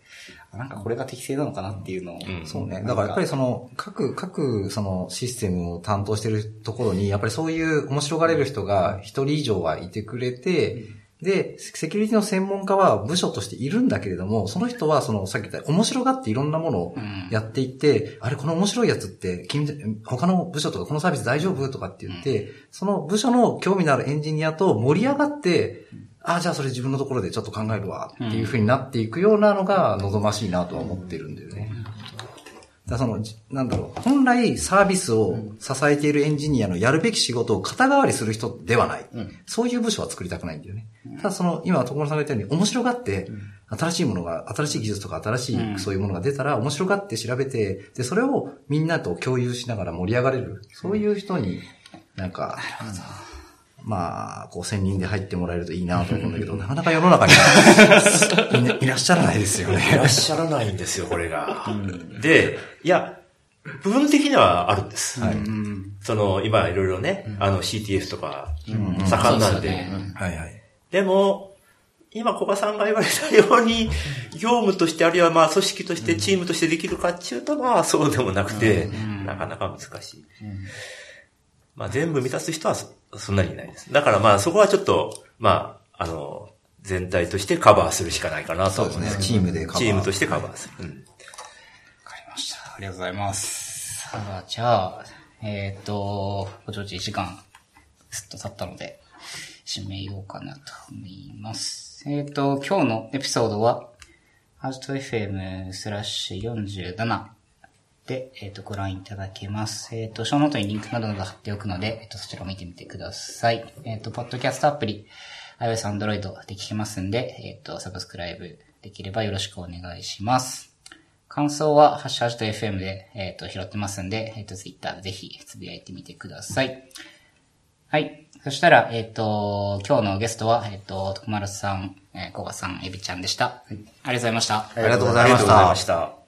なんかこれが適正なのかなっていうのを、ん。そうね。だからやっぱりその、各、各、そのシステムを担当してるところに、やっぱりそういう面白がれる人が一人以上はいてくれて、で、セキュリティの専門家は部署としているんだけれども、その人はその、さっき言った面白がっていろんなものをやっていって、あれ、この面白いやつって、君、他の部署とかこのサービス大丈夫？とかって言って、その部署の興味のあるエンジニアと盛り上がって、あ、じゃあそれ自分のところでちょっと考えるわっていう風になっていくようなのが望ましいなとは思ってるんだよね。だその、じなんだろう、本来サービスを支えているエンジニアのやるべき仕事を肩代わりする人ではない。そういう部署は作りたくないんだよね。ただその、今、所さんが言ったように、面白がって、新しいものが、新しい技術とか新しいそういうものが出たら、面白がって調べて、で、それをみんなと共有しながら盛り上がれる。そういう人に、なんか、まあ、こう、専任で入ってもらえるといいなと思うんだけど、(laughs) なかなか世の中にいな (laughs) いらっしゃらないですよいね。らっしゃらないんですよ、これが。で、いや、部分的にはあるんです。うん。その、今いろいろね、あの CTF とか、盛んなんで。はいはい。でも、今、小賀さんが言われたように、業務として、あるいはまあ、組織として、チームとしてできるかっていうと、まあ、そうでもなくて、なかなか難しい。まあ、全部満たす人はそそんなにいないです。だからまあ、そこはちょっと、まあ、あの、全体としてカバーするしかないかなとそう思います。ですね。チームでカバー。チームとしてカバーする。うんわかりました。ありがとうございます。さあ、じゃあ、えっ、と、ご承知1時間、すっと経ったので、締めようかなと思います。えっ、と、今日のエピソードは、ハート FM スラッシュ47で、えっ、と、ご覧いただけます。えっ、と、ショーノートにリンクなどが貼っておくので、えっ、と、そちらを見てみてください。えっ、と、ポッドキャストアプリ、iOS、Android で聞けますんで、えっ、と、サブスクライブできればよろしくお願いします。感想は、ハッシュハッシュと FM で、えっ、と、拾ってますんで、えっ、と、Twitter ぜひつぶやいてみてください。はい。そしたら、えっ、と、今日のゲストは、えっ、と、徳丸さん、えー、小賀さん、エビちゃんでした。ありがとうございました。ありがとうございましありがとうございまし。た。